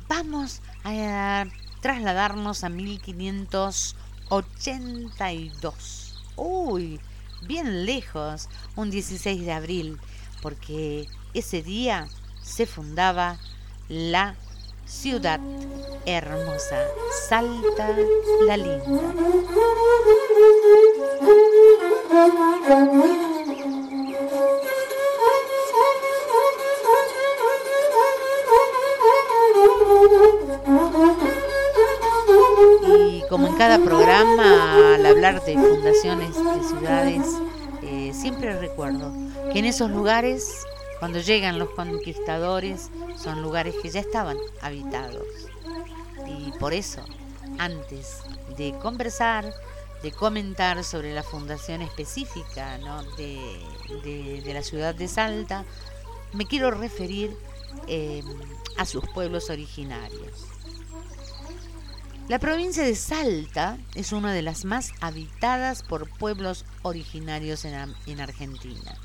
vamos a trasladarnos a 1582. Uy, bien lejos, un 16 de abril, porque ese día se fundaba la ciudad hermosa, Salta la Linda. Y como en cada programa, al hablar de fundaciones de ciudades, eh, siempre recuerdo que en esos lugares, cuando llegan los conquistadores, son lugares que ya estaban habitados. Y por eso, antes de conversar, de comentar sobre la fundación específica de, la ciudad de Salta, me quiero referir eh, a sus pueblos originarios. La provincia de Salta es una de las más habitadas por pueblos originarios en, en Argentina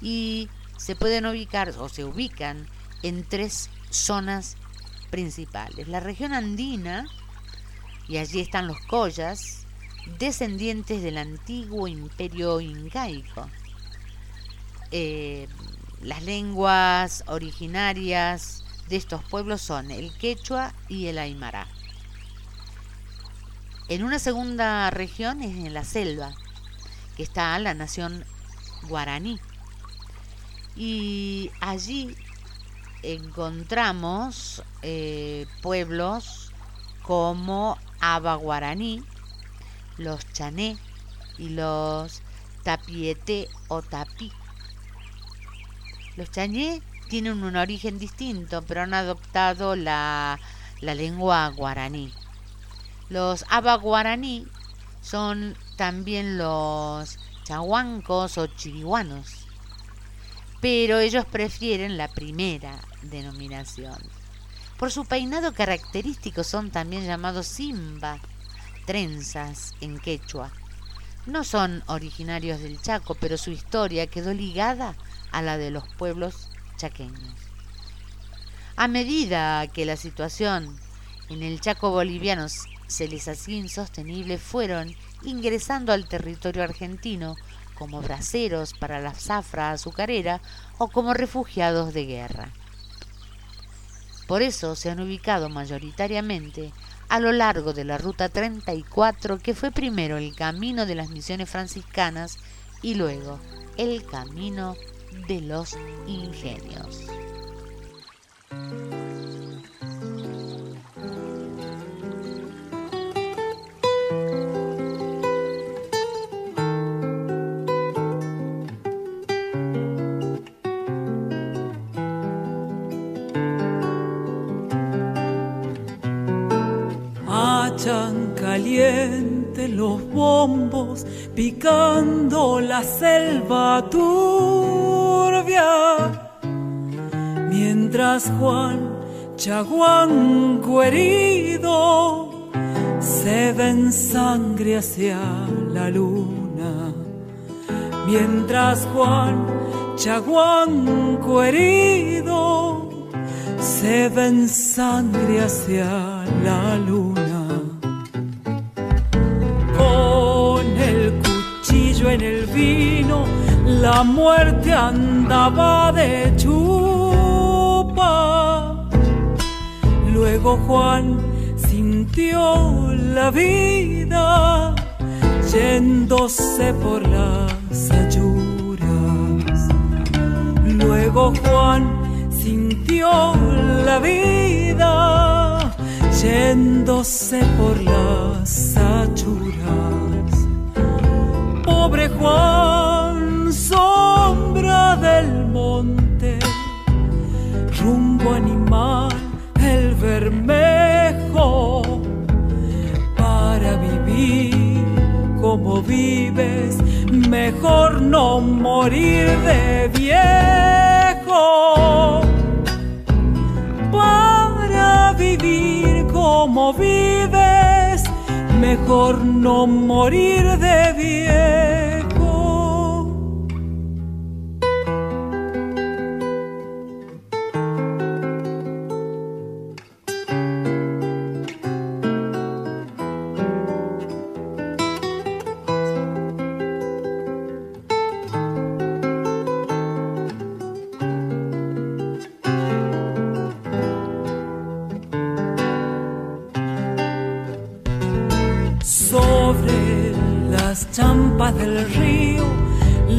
y se pueden ubicar o se ubican en tres zonas principales. La región andina, y allí están los collas, descendientes del antiguo imperio incaico. Eh, las lenguas originarias de estos pueblos son el quechua y el aymara. En una segunda región es en la selva, que está la nación guaraní. Y allí encontramos eh, pueblos como Aba Guaraní, los Chané y los Tapieté o Tapí. Los Chané tienen un origen distinto, pero han adoptado la, la lengua guaraní. Los Aba Guaraní son también los chahuancos o chirihuanos, pero ellos prefieren la primera denominación. Por su peinado característico son también llamados simba, trenzas en quechua. No son originarios del Chaco, pero su historia quedó ligada a la de los pueblos chaqueños. A medida que la situación en el Chaco boliviano se les hacía insostenible, fueron ingresando al territorio argentino como braceros para la zafra azucarera o como refugiados de guerra. Por eso se han ubicado mayoritariamente a lo largo de la Ruta 34, que fue primero el camino de las misiones franciscanas y luego el camino de los ingenios. Caliente los bombos picando la selva turbia. Mientras Juan Chaguanco herido se ve en sangre hacia la luna. Mientras Juan Chaguanco herido se ve en sangre hacia la luna. Cuchillo en el vino, la muerte andaba de chupa. Luego Juan sintió la vida yéndose por las ayuras. Luego Juan sintió la vida yéndose por las achuras. Pobre Juan, sombra del monte, rumbo animal, el bermejo, para vivir como vives, mejor no morir de viejo. Para vivir como vives, mejor no morir de viejo.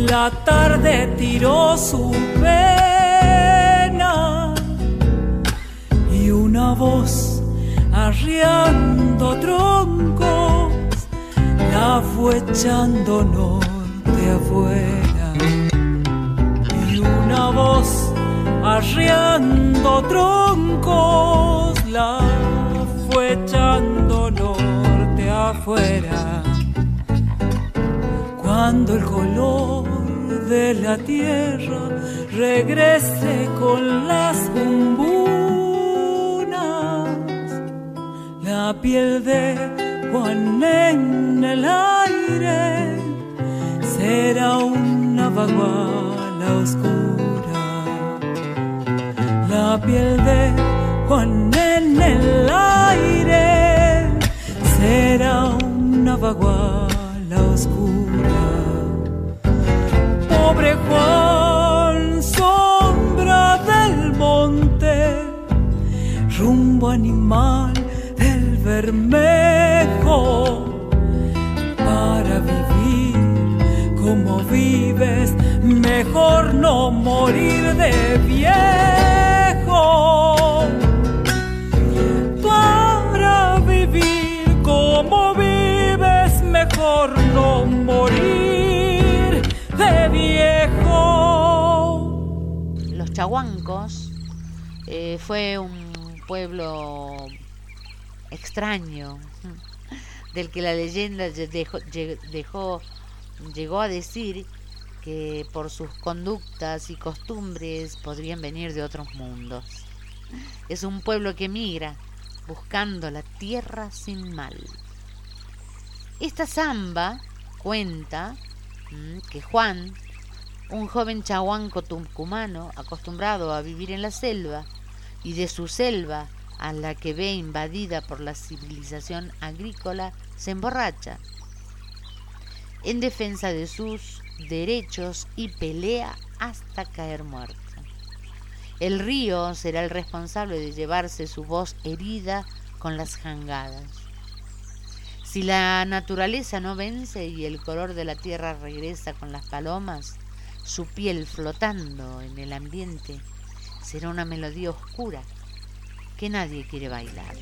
La tarde tiró su pena y una voz arriando troncos la fue echando norte afuera. Y una voz arriando troncos la fue echando norte afuera. Cuando el color de la tierra regrese con las umbunas, la piel de Juan en el aire será una vaguala oscura. La piel de Juan en el aire será una vaguala bermejo, para vivir como vives, mejor no morir de viejo. Para vivir como vives, mejor no morir de viejo. Los chahuancos eh, fue un pueblo extraño del que la leyenda dejó, dejó- llegó a decir que por sus conductas y costumbres podrían venir de otros mundos. Es un pueblo que migra buscando la tierra sin mal. Esta samba cuenta mm, que Juan, un joven chahuanco tucumano acostumbrado a vivir en la selva y de su selva a la que ve invadida por la civilización agrícola, se emborracha en defensa de sus derechos y pelea hasta caer muerto. El río será el responsable de llevarse su voz herida con las jangadas. Si la naturaleza no vence y el color de la tierra regresa con las palomas, su piel flotando en el ambiente será una melodía oscura que nadie quiere bailar.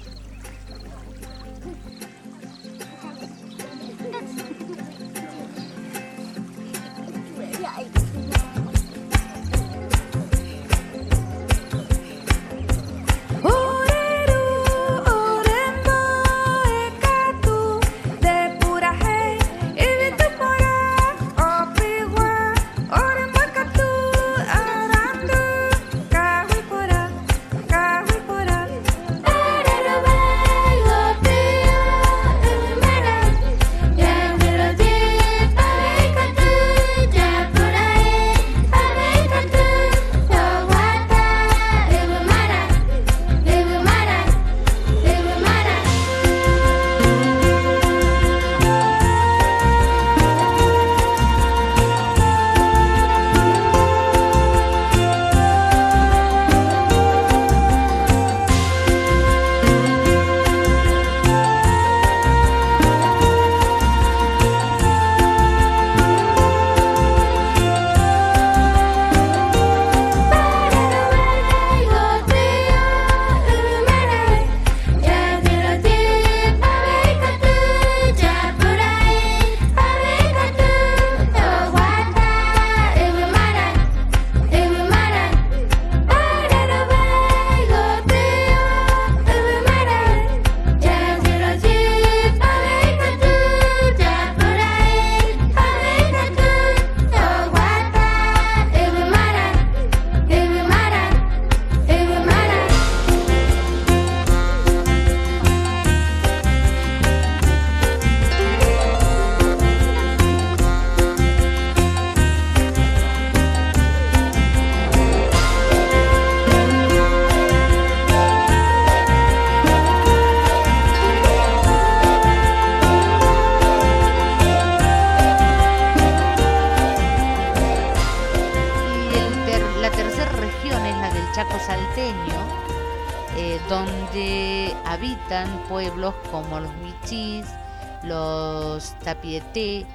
Tapieté,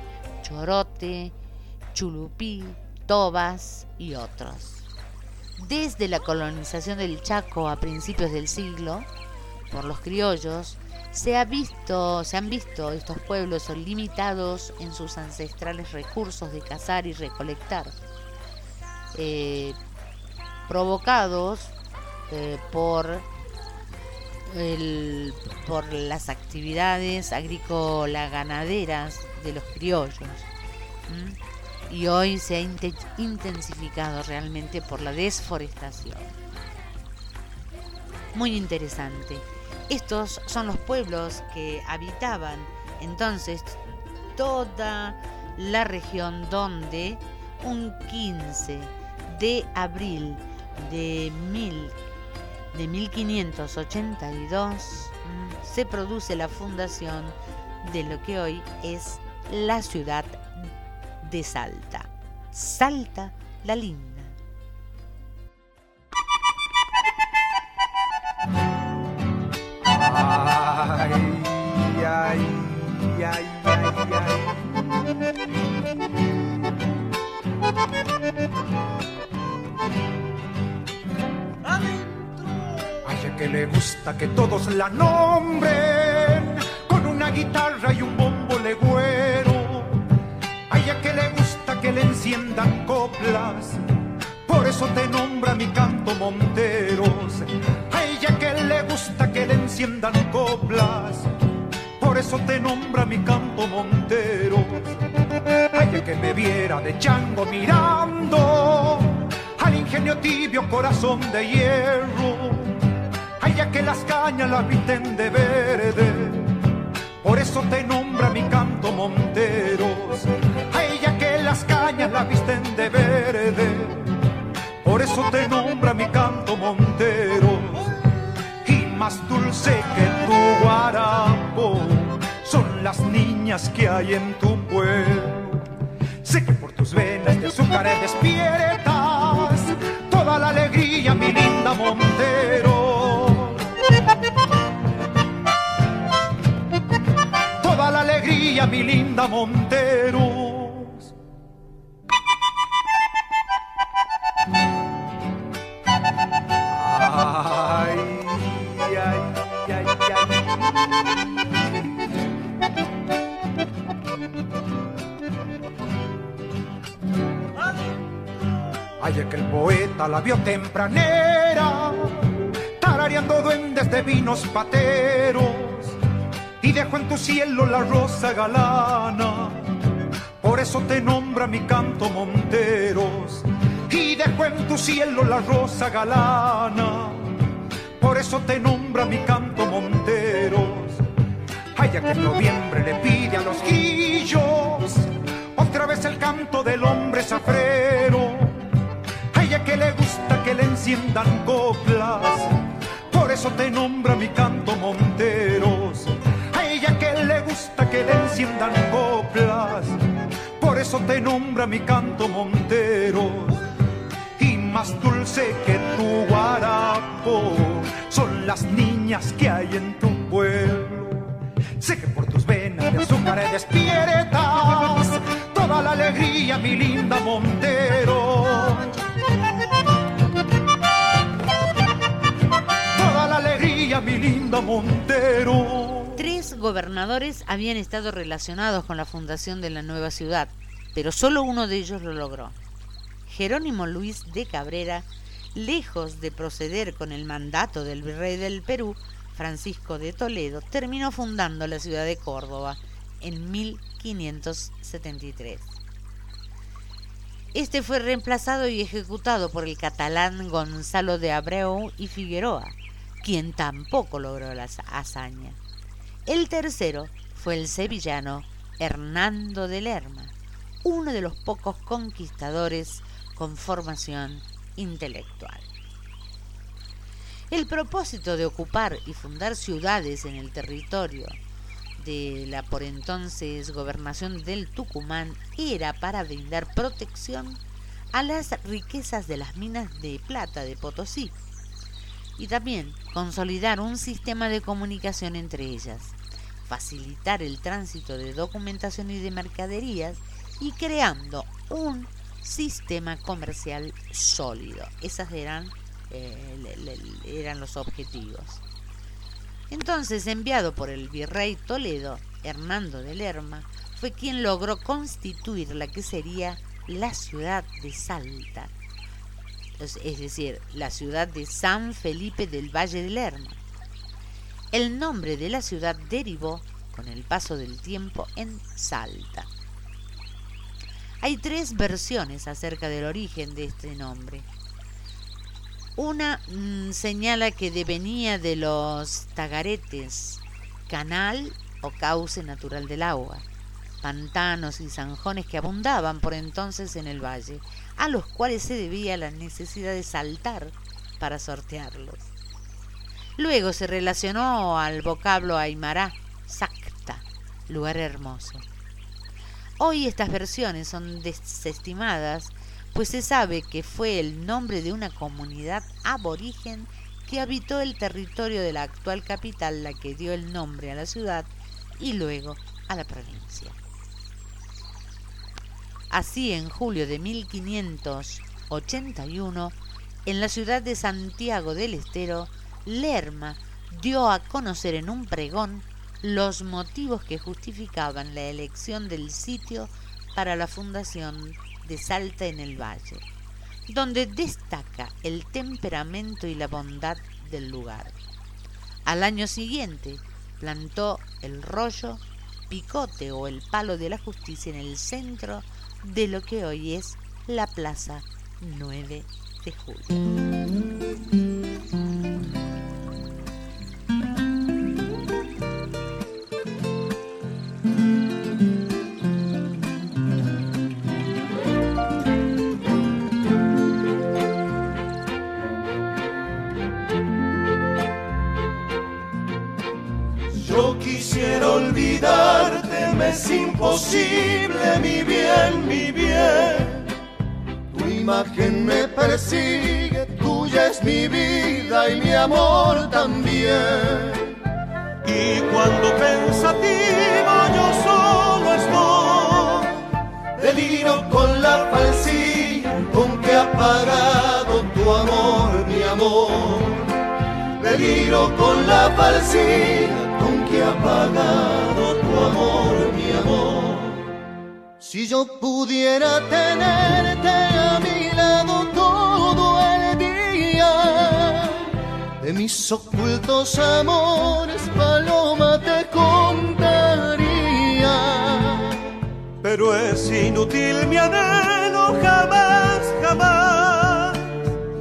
Chorote, Chulupí, Tobas y otros. Desde la colonización del Chaco a principios del siglo, por los criollos, se, ha visto, se han visto estos pueblos limitados en sus ancestrales recursos de cazar y recolectar, eh, provocados eh, por, por las actividades agrícola-ganaderas de los criollos. Y hoy se ha inte- intensificado realmente por la desforestación. Muy interesante. Estos son los pueblos que habitaban entonces toda la región donde un 15 de abril de, mil, de 1582 mm, se produce la fundación de lo que hoy es la ciudad de Salta. Salta la linda. Ay, ay, ay, ay, Ay, que le gusta que todos la nombren con una guitarra y un bombo legüero. A que le gusta que le enciendan coplas, por eso te nombra mi canto Monteros. A ella que le gusta que le enciendan coplas, por eso te nombra mi canto Monteros. A que me viera de chango mirando al ingenio tibio corazón de hierro. Ay, ya que las cañas las visten de verde, por eso te nombra mi canto Monteros. Ay, ya que las cañas las visten de verde, por eso te nombra mi canto Monteros. Y más dulce que tu guarapo son las niñas que hay en tu pueblo. Sé que por tus venas de azúcar despiertas toda la alegría, mi linda Montero. Mi linda Montero. Ay, ay, ay, Ay, es que el poeta la vio tempranera, tarareando duendes de vinos pateros, y dejó en tu cielo la rosa galana. Por eso te nombra mi canto Monteros, y dejó en tu cielo la rosa galana. Por eso te nombra mi canto Monteros. Ay, ya que en noviembre le pide a los guillos otra vez el canto del hombre zafrero. A ella que le gusta que le enciendan coplas, por eso te nombra mi canto Monteros. Gusta que le enciendan coplas, por eso te nombra mi canto Monteros. Y más dulce que tu guarapo son las niñas que hay en tu pueblo. Sé que por tus venas de azúcar despiertas toda la alegría, mi linda Montero. Toda la alegría, mi linda Montero. Gobernadores habían estado relacionados con la fundación de la nueva ciudad, pero solo uno de ellos lo logró. Jerónimo Luis de Cabrera, lejos de proceder con el mandato del virrey del Perú, Francisco de Toledo, terminó fundando la ciudad de Córdoba en 1573. Este fue reemplazado y ejecutado por el catalán Gonzalo de Abreu y Figueroa, quien tampoco logró la hazaña. El tercero fue el sevillano Hernando de Lerma, uno de los pocos conquistadores con formación intelectual. El propósito de ocupar y fundar ciudades en el territorio de la por entonces gobernación del Tucumán era para brindar protección a las riquezas de las minas de plata de Potosí. Y también consolidar un sistema de comunicación entre ellas, facilitar el tránsito de documentación y de mercaderías y creando un sistema comercial sólido. Esas eran, eh, eran los objetivos. Entonces, enviado por el virrey Toledo, Hernando de Lerma, fue quien logró constituir la que sería la ciudad de Salta, es decir, la ciudad de San Felipe del Valle de Lerma. El nombre de la ciudad derivó, con el paso del tiempo, en Salta. Hay tres versiones acerca del origen de este nombre. Una mm, señala que devenía de los tagaretes, canal o cauce natural del agua, pantanos y zanjones que abundaban por entonces en el valle, a los cuales se debía la necesidad de saltar para sortearlos. Luego se relacionó al vocablo aymara, sacta, lugar hermoso. Hoy estas versiones son desestimadas, pues se sabe que fue el nombre de una comunidad aborigen que habitó el territorio de la actual capital la que dio el nombre a la ciudad y luego a la provincia. Así, en julio de 1581, en la ciudad de Santiago del Estero, Lerma dio a conocer en un pregón los motivos que justificaban la elección del sitio para la fundación de Salta en el Valle, donde destaca el temperamento y la bondad del lugar. Al año siguiente plantó el rollo, picote o el palo de la justicia en el centro de lo que hoy es la Plaza 9 de Julio. Yo quisiera olvidarte, es imposible, imagen me persigue, tuya es mi vida y mi amor también. Y cuando pensativo yo solo estoy, deliro con la falsía con que ha pagado tu amor, mi amor deliro con la falsidad con que ha pagado tu amor, mi amor. Si yo pudiera tenerte a mi lado todo el día, de mis ocultos amores, paloma te contaría. Pero es inútil mi anhelo, jamás, jamás.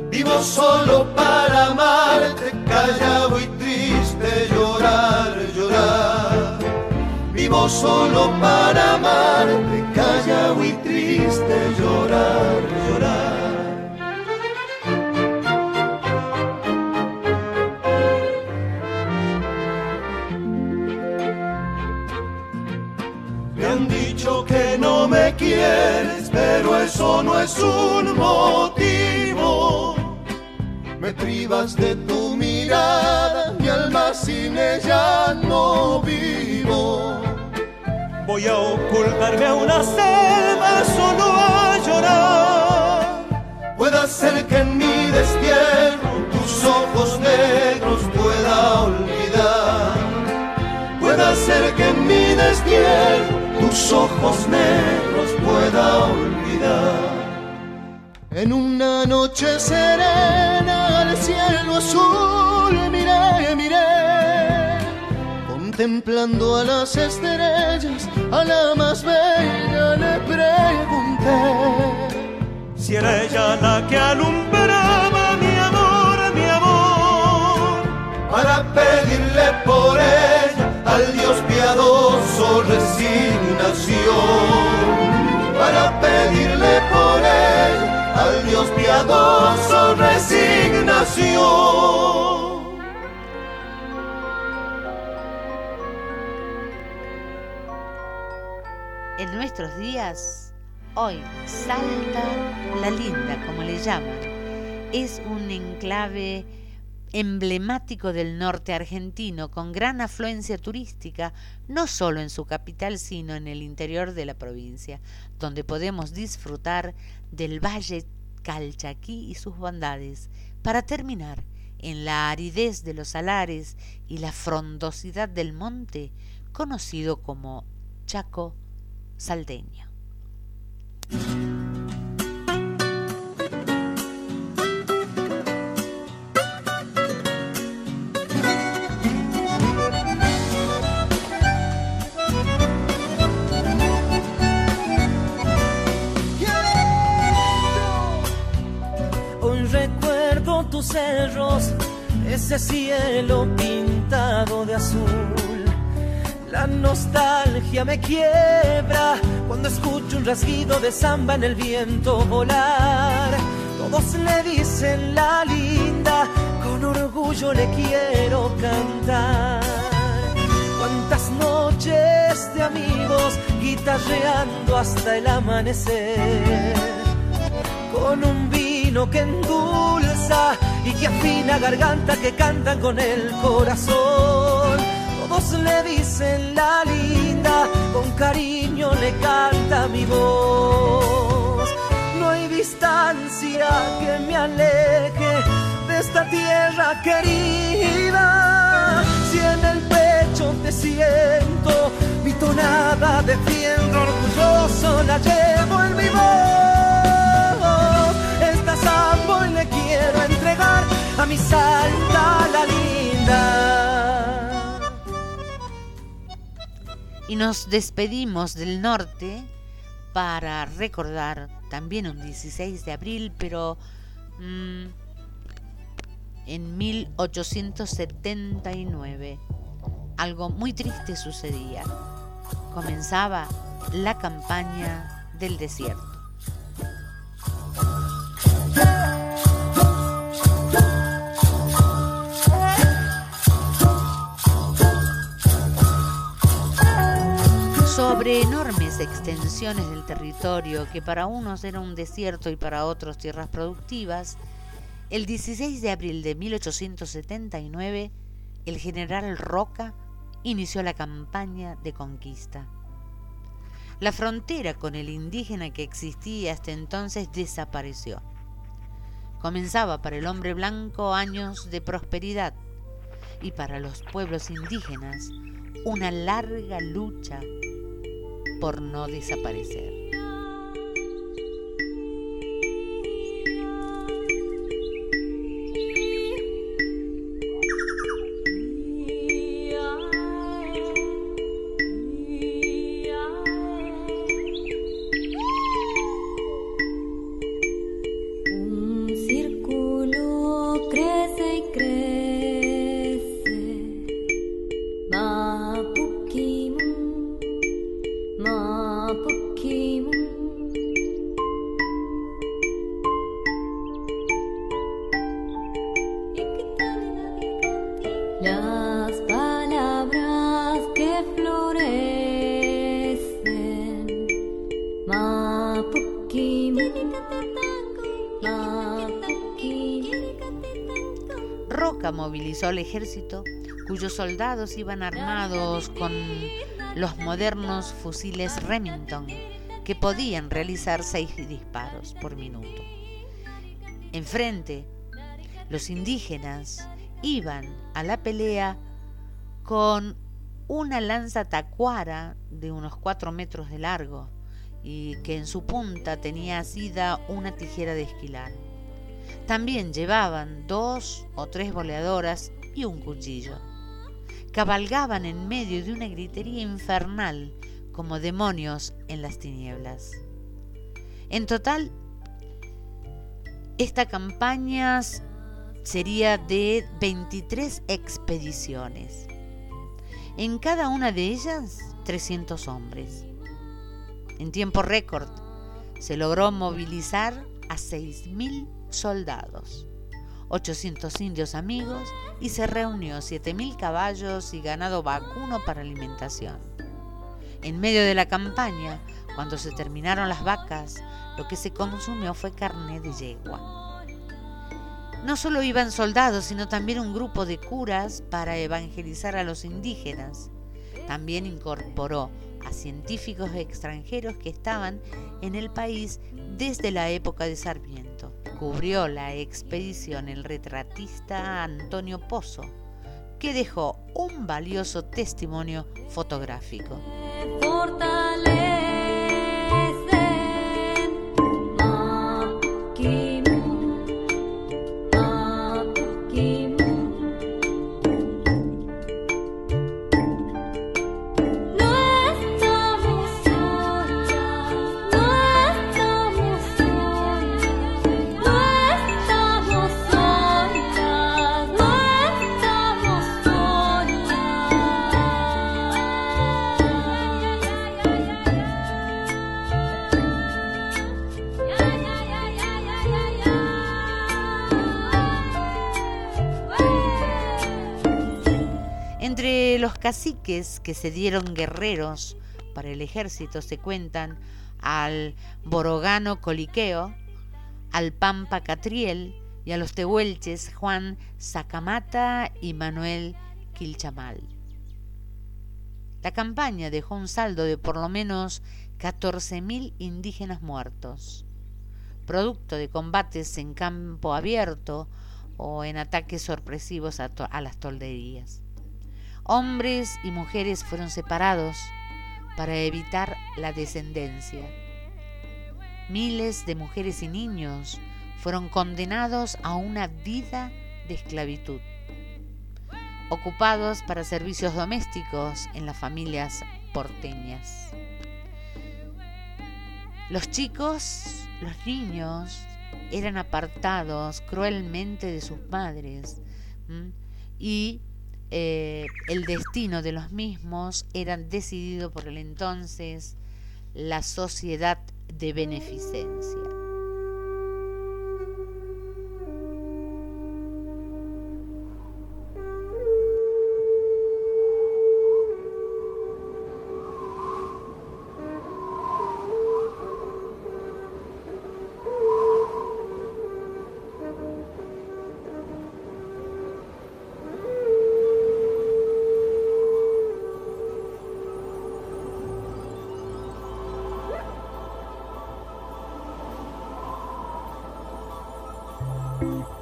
Vivo solo para amarte, callado y triste, Solo para amarte, callado y triste, llorar, llorar. Me han dicho que no me quieres, pero eso no es un motivo. Me privas de tu mirada, mi alma sin ella no vivo. Voy a ocultarme a una selva solo a llorar. Puede ser que en mi destierro tus ojos negros pueda olvidar. Puede ser que en mi destierro tus ojos negros pueda olvidar. En una noche serena al cielo azul miré, miré, contemplando a las estrellas, a la más bella le pregunté si era ella la que alumbraba mi amor, mi amor, para pedirle por ella al Dios piadoso resignación, para pedirle por ella al Dios piadoso resignación. En nuestros días, hoy Salta la Linda, como le llaman, es un enclave emblemático del norte argentino, con gran afluencia turística, no solo en su capital, sino en el interior de la provincia, donde podemos disfrutar del Valle Calchaquí y sus bondades, para terminar en la aridez de los salares y la frondosidad del monte, conocido como Chaco tus cerros, ese cielo pintado de azul. La nostalgia me quiebra cuando escucho un rasguido de samba en el viento volar. Todos le dicen la linda, con orgullo le quiero cantar. Cuántas noches de amigos guitarreando hasta el amanecer con un vino que endulza y que afina garganta que cantan con el corazón. Todos le dicen la linda, con cariño le canta mi voz. No hay distancia que me aleje de esta tierra querida. Si en el pecho te siento, mi tonada defiendo orgulloso, la llevo en mi voz. Esta samba hoy le quiero entregar a mi salta la linda. Y nos despedimos del norte para recordar también un 16 de abril, pero mm, en 1879 algo muy triste sucedía. Comenzaba la campaña del desierto. Sobre enormes extensiones del territorio que para unos era un desierto y para otros tierras productivas, el 16 de abril de 1879 el general Roca inició la campaña de conquista. La frontera con el indígena que existía hasta entonces desapareció. Comenzaba para el hombre blanco años de prosperidad y para los pueblos indígenas una larga lucha por no desaparecer. Al ejército, cuyos soldados iban armados con los modernos fusiles Remington, que podían realizar seis disparos por minuto. Enfrente, los indígenas iban a la pelea con una lanza tacuara de unos cuatro metros de largo y que en su punta tenía asida una tijera de esquilar. También llevaban dos o tres boleadoras y un cuchillo. Cabalgaban en medio de una gritería infernal como demonios en las tinieblas. En total, esta campaña sería de 23 expediciones. En cada una de ellas, 300 hombres. En tiempo récord, se logró movilizar a 6.000 soldados, 800 indios amigos y se reunió 7.000 caballos y ganado vacuno para alimentación. En medio de la campaña, cuando se terminaron las vacas, lo que se consumió fue carne de yegua. No solo iban soldados, sino también un grupo de curas para evangelizar a los indígenas. También incorporó a científicos extranjeros que estaban en el país desde la época de Sarmiento. Cubrió la expedición el retratista Antonio Pozo, que dejó un valioso testimonio fotográfico. Entre los caciques que se dieron guerreros para el ejército se cuentan al Borogano Coliqueo, al Pampa Catriel y a los tehuelches Juan Sacamata y Manuel Quilchamal. La campaña dejó un saldo de por lo menos 14.000 indígenas muertos, producto de combates en campo abierto o en ataques sorpresivos a, a las tolderías. Hombres y mujeres fueron separados para evitar la descendencia. Miles de mujeres y niños fueron condenados a una vida de esclavitud, ocupados para servicios domésticos en las familias porteñas. Los chicos, los niños, eran apartados cruelmente de sus madres y eh, el destino de los mismos era decidido por el entonces la sociedad de beneficencia. Ahí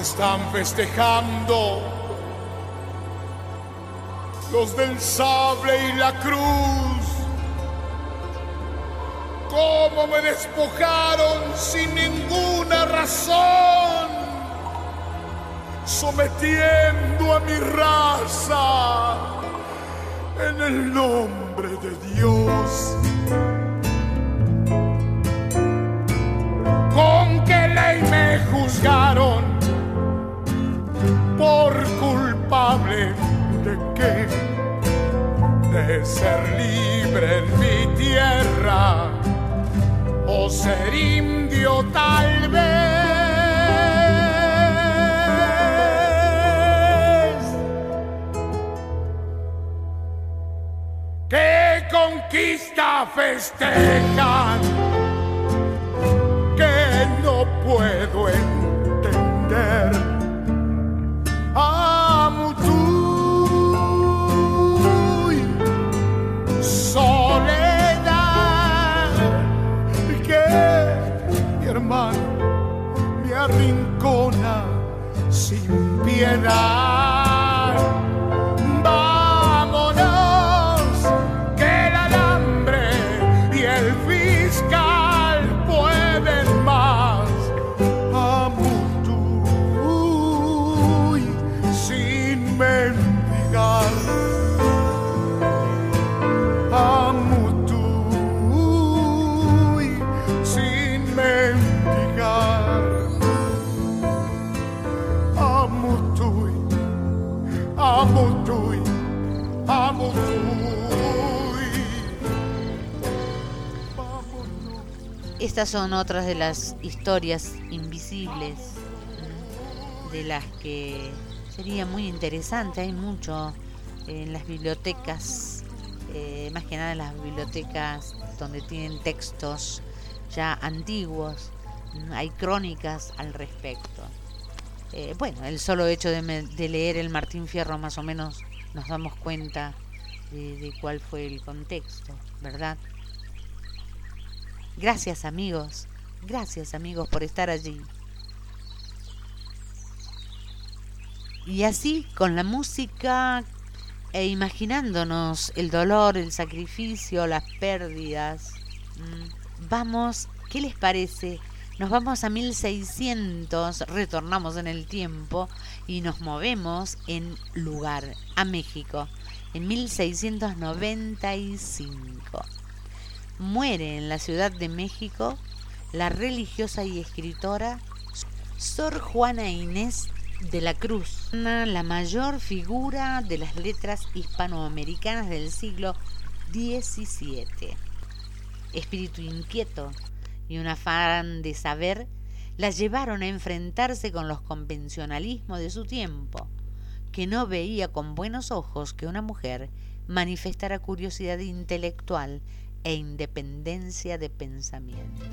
Están festejando los del sable y la cruz. Cómo me despojaron sin ninguna razón, sometiendo a mi raza en el nombre de Dios. Ser libre en mi tierra o ser indio tal vez. ¿Qué conquista festejan? Raj. Estas son otras de las historias invisibles de las que sería muy interesante. Hay mucho en las bibliotecas, eh, más que nada en las bibliotecas donde tienen textos ya antiguos. mm, Hay crónicas al respecto. Eh, bueno, el solo hecho de, leer el Martín Fierro más o menos nos damos cuenta de cuál fue el contexto, ¿verdad? Gracias amigos, gracias amigos por estar allí. Y así, con la música e imaginándonos el dolor, el sacrificio, las pérdidas, mm, vamos, ¿qué les parece? Nos vamos a 1600, retornamos en el tiempo y nos movemos en lugar, a México, en 1695 muere en la Ciudad de México la religiosa y escritora Sor Juana Inés de la Cruz, la mayor figura de las letras hispanoamericanas del siglo XVII. Espíritu inquieto y un afán de saber la llevaron a enfrentarse con los convencionalismos de su tiempo, que no veía con buenos ojos que una mujer manifestara curiosidad intelectual e independencia de pensamiento.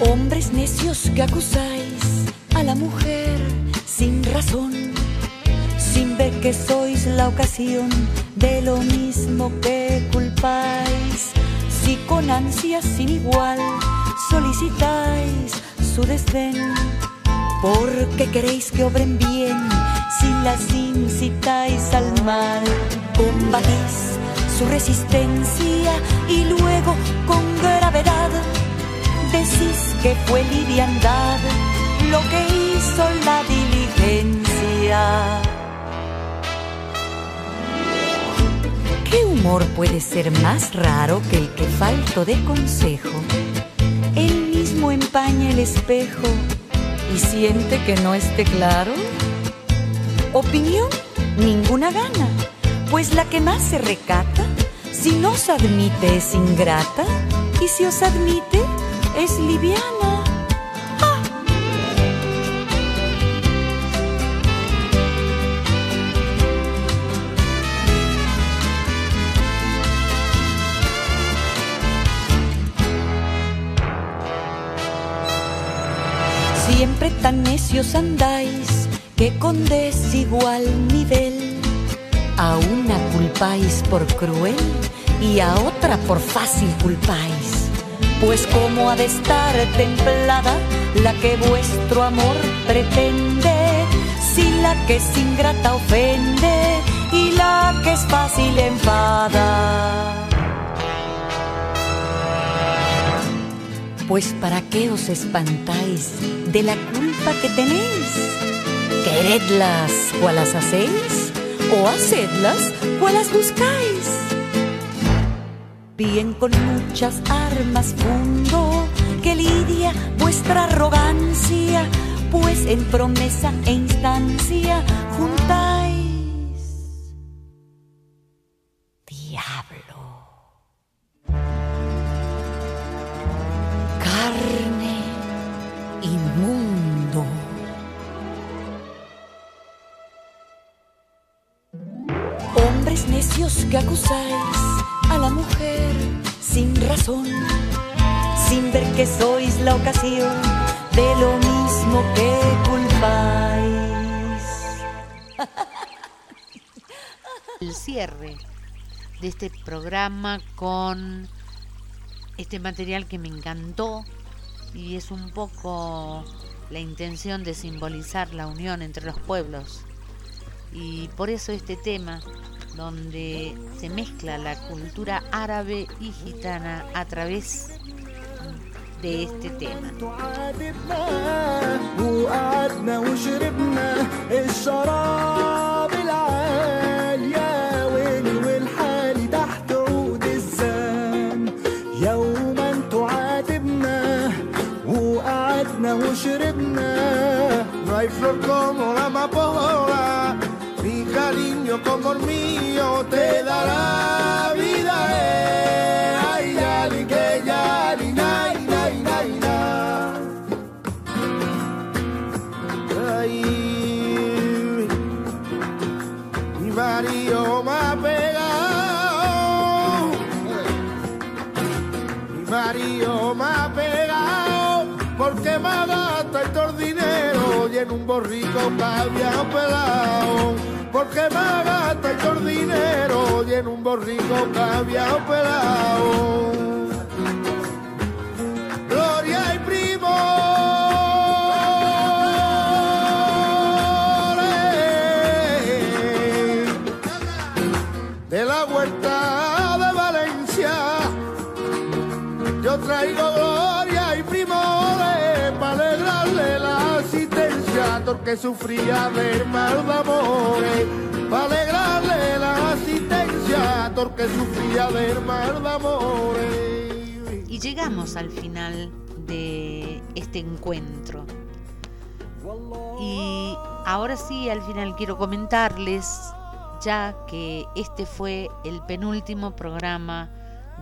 Hombres necios que acusáis a la mujer sin razón, sin ver que sois la ocasión de lo mismo que culpáis. Si con ansias sin igual solicitáis su desdén, porque queréis que obren bien si las incitáis al mal. Combatís su resistencia y luego con gravedad decís que fue liviandad lo que hizo la ¿Qué humor puede ser más raro que el que falto de consejo? Él mismo empaña el espejo y siente que no esté claro. Opinión, ninguna gana, pues la que más se recata, si no os admite es ingrata y si os admite es liviana. Siempre tan necios andáis que con desigual nivel a una culpáis por cruel y a otra por fácil culpáis. Pues cómo ha de estar templada la que vuestro amor pretende, si la que es ingrata ofende y la que es fácil enfada. Pues para qué os espantáis de la culpa que tenéis. Queredlas cual las hacéis o hacedlas cual las buscáis. Bien con muchas armas fundo que lidia vuestra arrogancia, pues en promesa e instancia juntáis. A la mujer sin razón, sin ver que sois la ocasión de lo mismo que culpáis. (laughs) El cierre de este programa con este material que me encantó y es un poco la intención de simbolizar la unión entre los pueblos. Y por eso este tema, donde se mezcla la cultura árabe y gitana a través de este tema. وقعدنا وشربنا الشراب العال يا ويلي والحالي تحت عود الزان يوما تعاتبنا وقعدنا وشربنا No hay flor como la amapola, mi cariño como el mío En un borrico había pelado. Porque me gasta el dinero y en un borrico había pelado. Sufría de mal de amores. Para alegrarle la asistencia, porque sufría de mal de. Y llegamos al final de este encuentro. Y ahora sí, al final quiero comentarles ya que este fue el penúltimo programa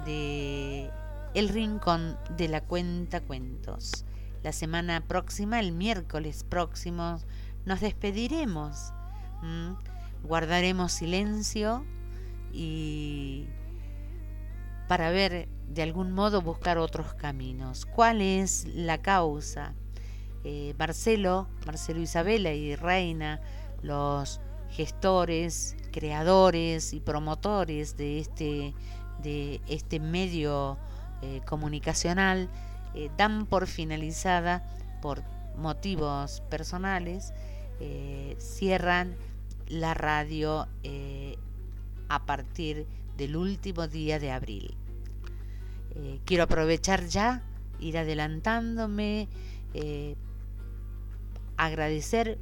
de El Rincón de la Cuenta Cuentos. La semana próxima, el miércoles próximo, nos despediremos. Guardaremos silencio y para ver de algún modo buscar otros caminos. ¿Cuál es la causa? Eh, Marcelo, Marcelo Isabela y Reina, los gestores, creadores y promotores de este, de este medio eh, comunicacional, eh, dan por finalizada, por motivos personales, eh, cierran la radio eh, a partir del último día de abril. Eh, quiero aprovechar ya, ir adelantándome, agradecer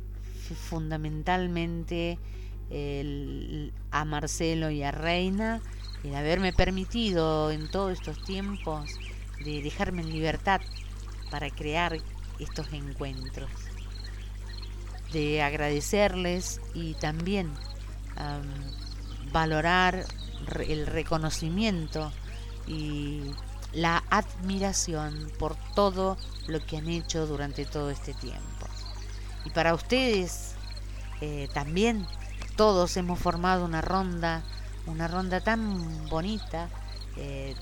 fundamentalmente a Marcelo y a Reina el haberme permitido en todos estos tiempos de dejarme en libertad para crear estos encuentros, de agradecerles y también am, valorar el reconocimiento y la admiración por todo lo que han hecho durante todo este tiempo. Y para ustedes eh, también todos hemos formado una ronda, una ronda tan bonita eh,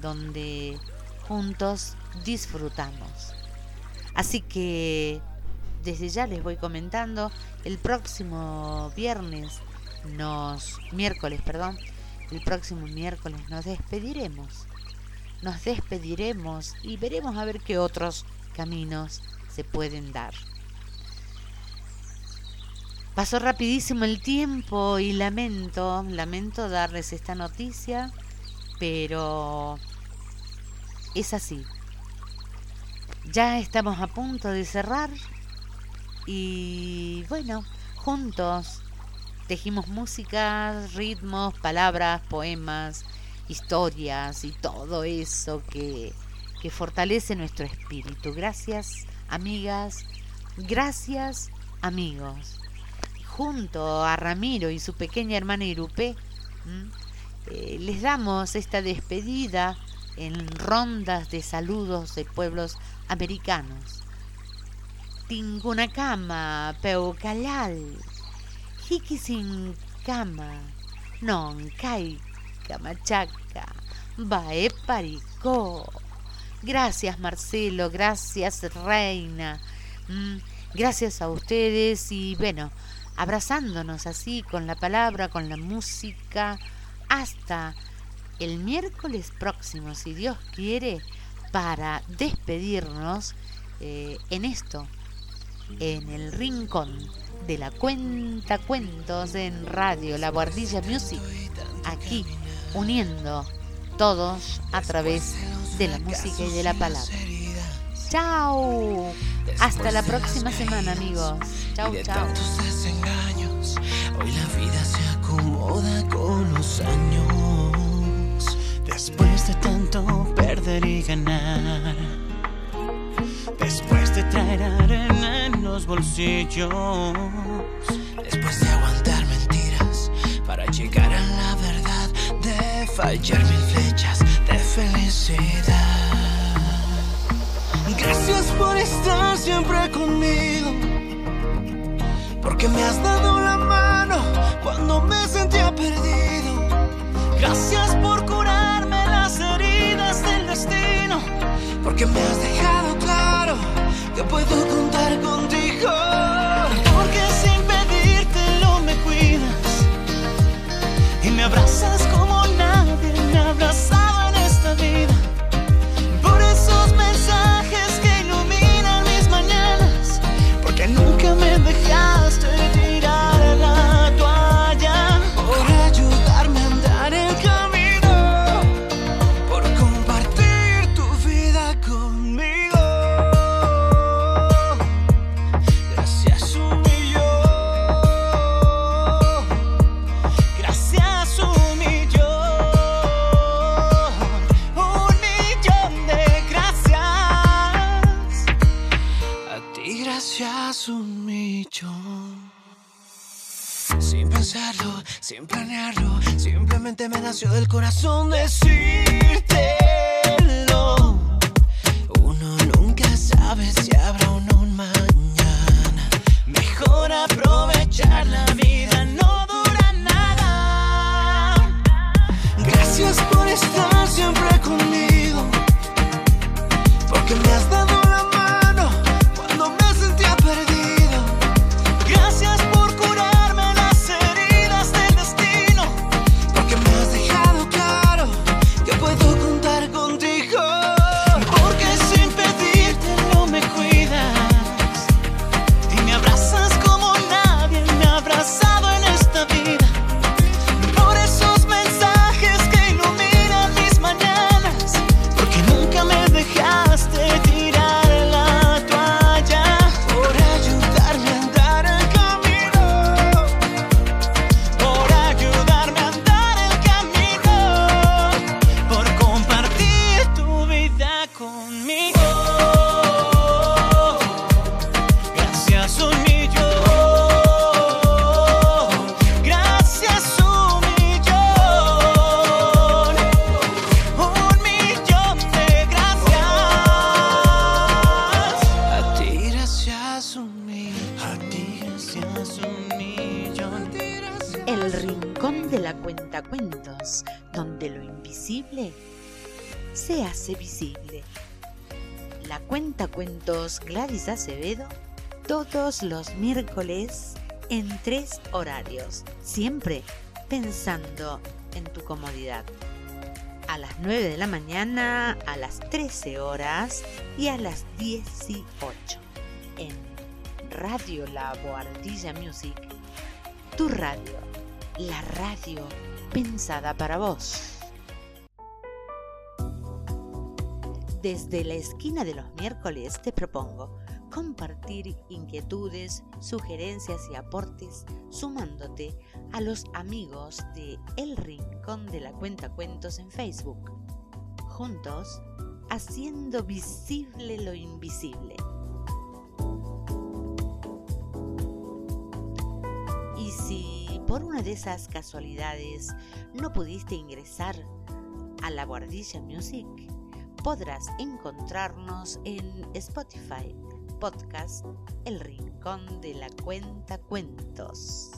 donde juntos disfrutamos. Así que desde ya les voy comentando, el próximo viernes nos miércoles, perdón, el próximo miércoles nos despediremos. Nos despediremos y veremos a ver qué otros caminos se pueden dar. Pasó rapidísimo el tiempo y lamento, lamento darles esta noticia, pero es así. Ya estamos a punto de cerrar y bueno, juntos tejimos músicas, ritmos, palabras, poemas, historias y todo eso que, que fortalece nuestro espíritu. Gracias, amigas, gracias, amigos. Junto a Ramiro y su pequeña hermana Irupé, eh, les damos esta despedida en rondas de saludos de pueblos americanos. Tingunacama, Peucalal, Jiquisincama, Noncay, Camachaca, Baeparicó. Gracias Marcelo, gracias Reina, mm, gracias a ustedes y bueno, abrazándonos así con la palabra, con la música, hasta el miércoles próximo, si Dios quiere, para despedirnos eh, en esto, en el rincón de la cuenta cuentos en radio La Guardilla Music, aquí uniendo todos a través de la música y de la palabra. Chao. Hasta la próxima semana, amigos. Chao, chao. hoy la vida se acomoda con los años. Después de tanto perder y ganar, después de traer los bolsillos, después de aguantar mentiras para llegar a la verdad, de fallar mil flechas de felicidad. Gracias por estar siempre conmigo. Porque me has dado la mano cuando me sentía perdido. Gracias por curarme las heridas del destino. Porque me has dejado que puedo contar contigo. Porque sin pedírtelo me cuidas. Y me abrazas como nació del corazón decírtelo. Acevedo todos los miércoles en tres horarios, siempre pensando en tu comodidad. A las 9 de la mañana, a las 13 horas y a las 18 en Radio La Boardilla Music, tu radio, la radio pensada para vos. Desde la esquina de los miércoles te propongo compartir inquietudes, sugerencias y aportes sumándote a los amigos de El Rincón de la Cuenta Cuentos en Facebook. Juntos, haciendo visible lo invisible. Y si por una de esas casualidades no pudiste ingresar a la Guardilla Music, podrás encontrarnos en Spotify, podcast El Rincón de la Cuenta Cuentos.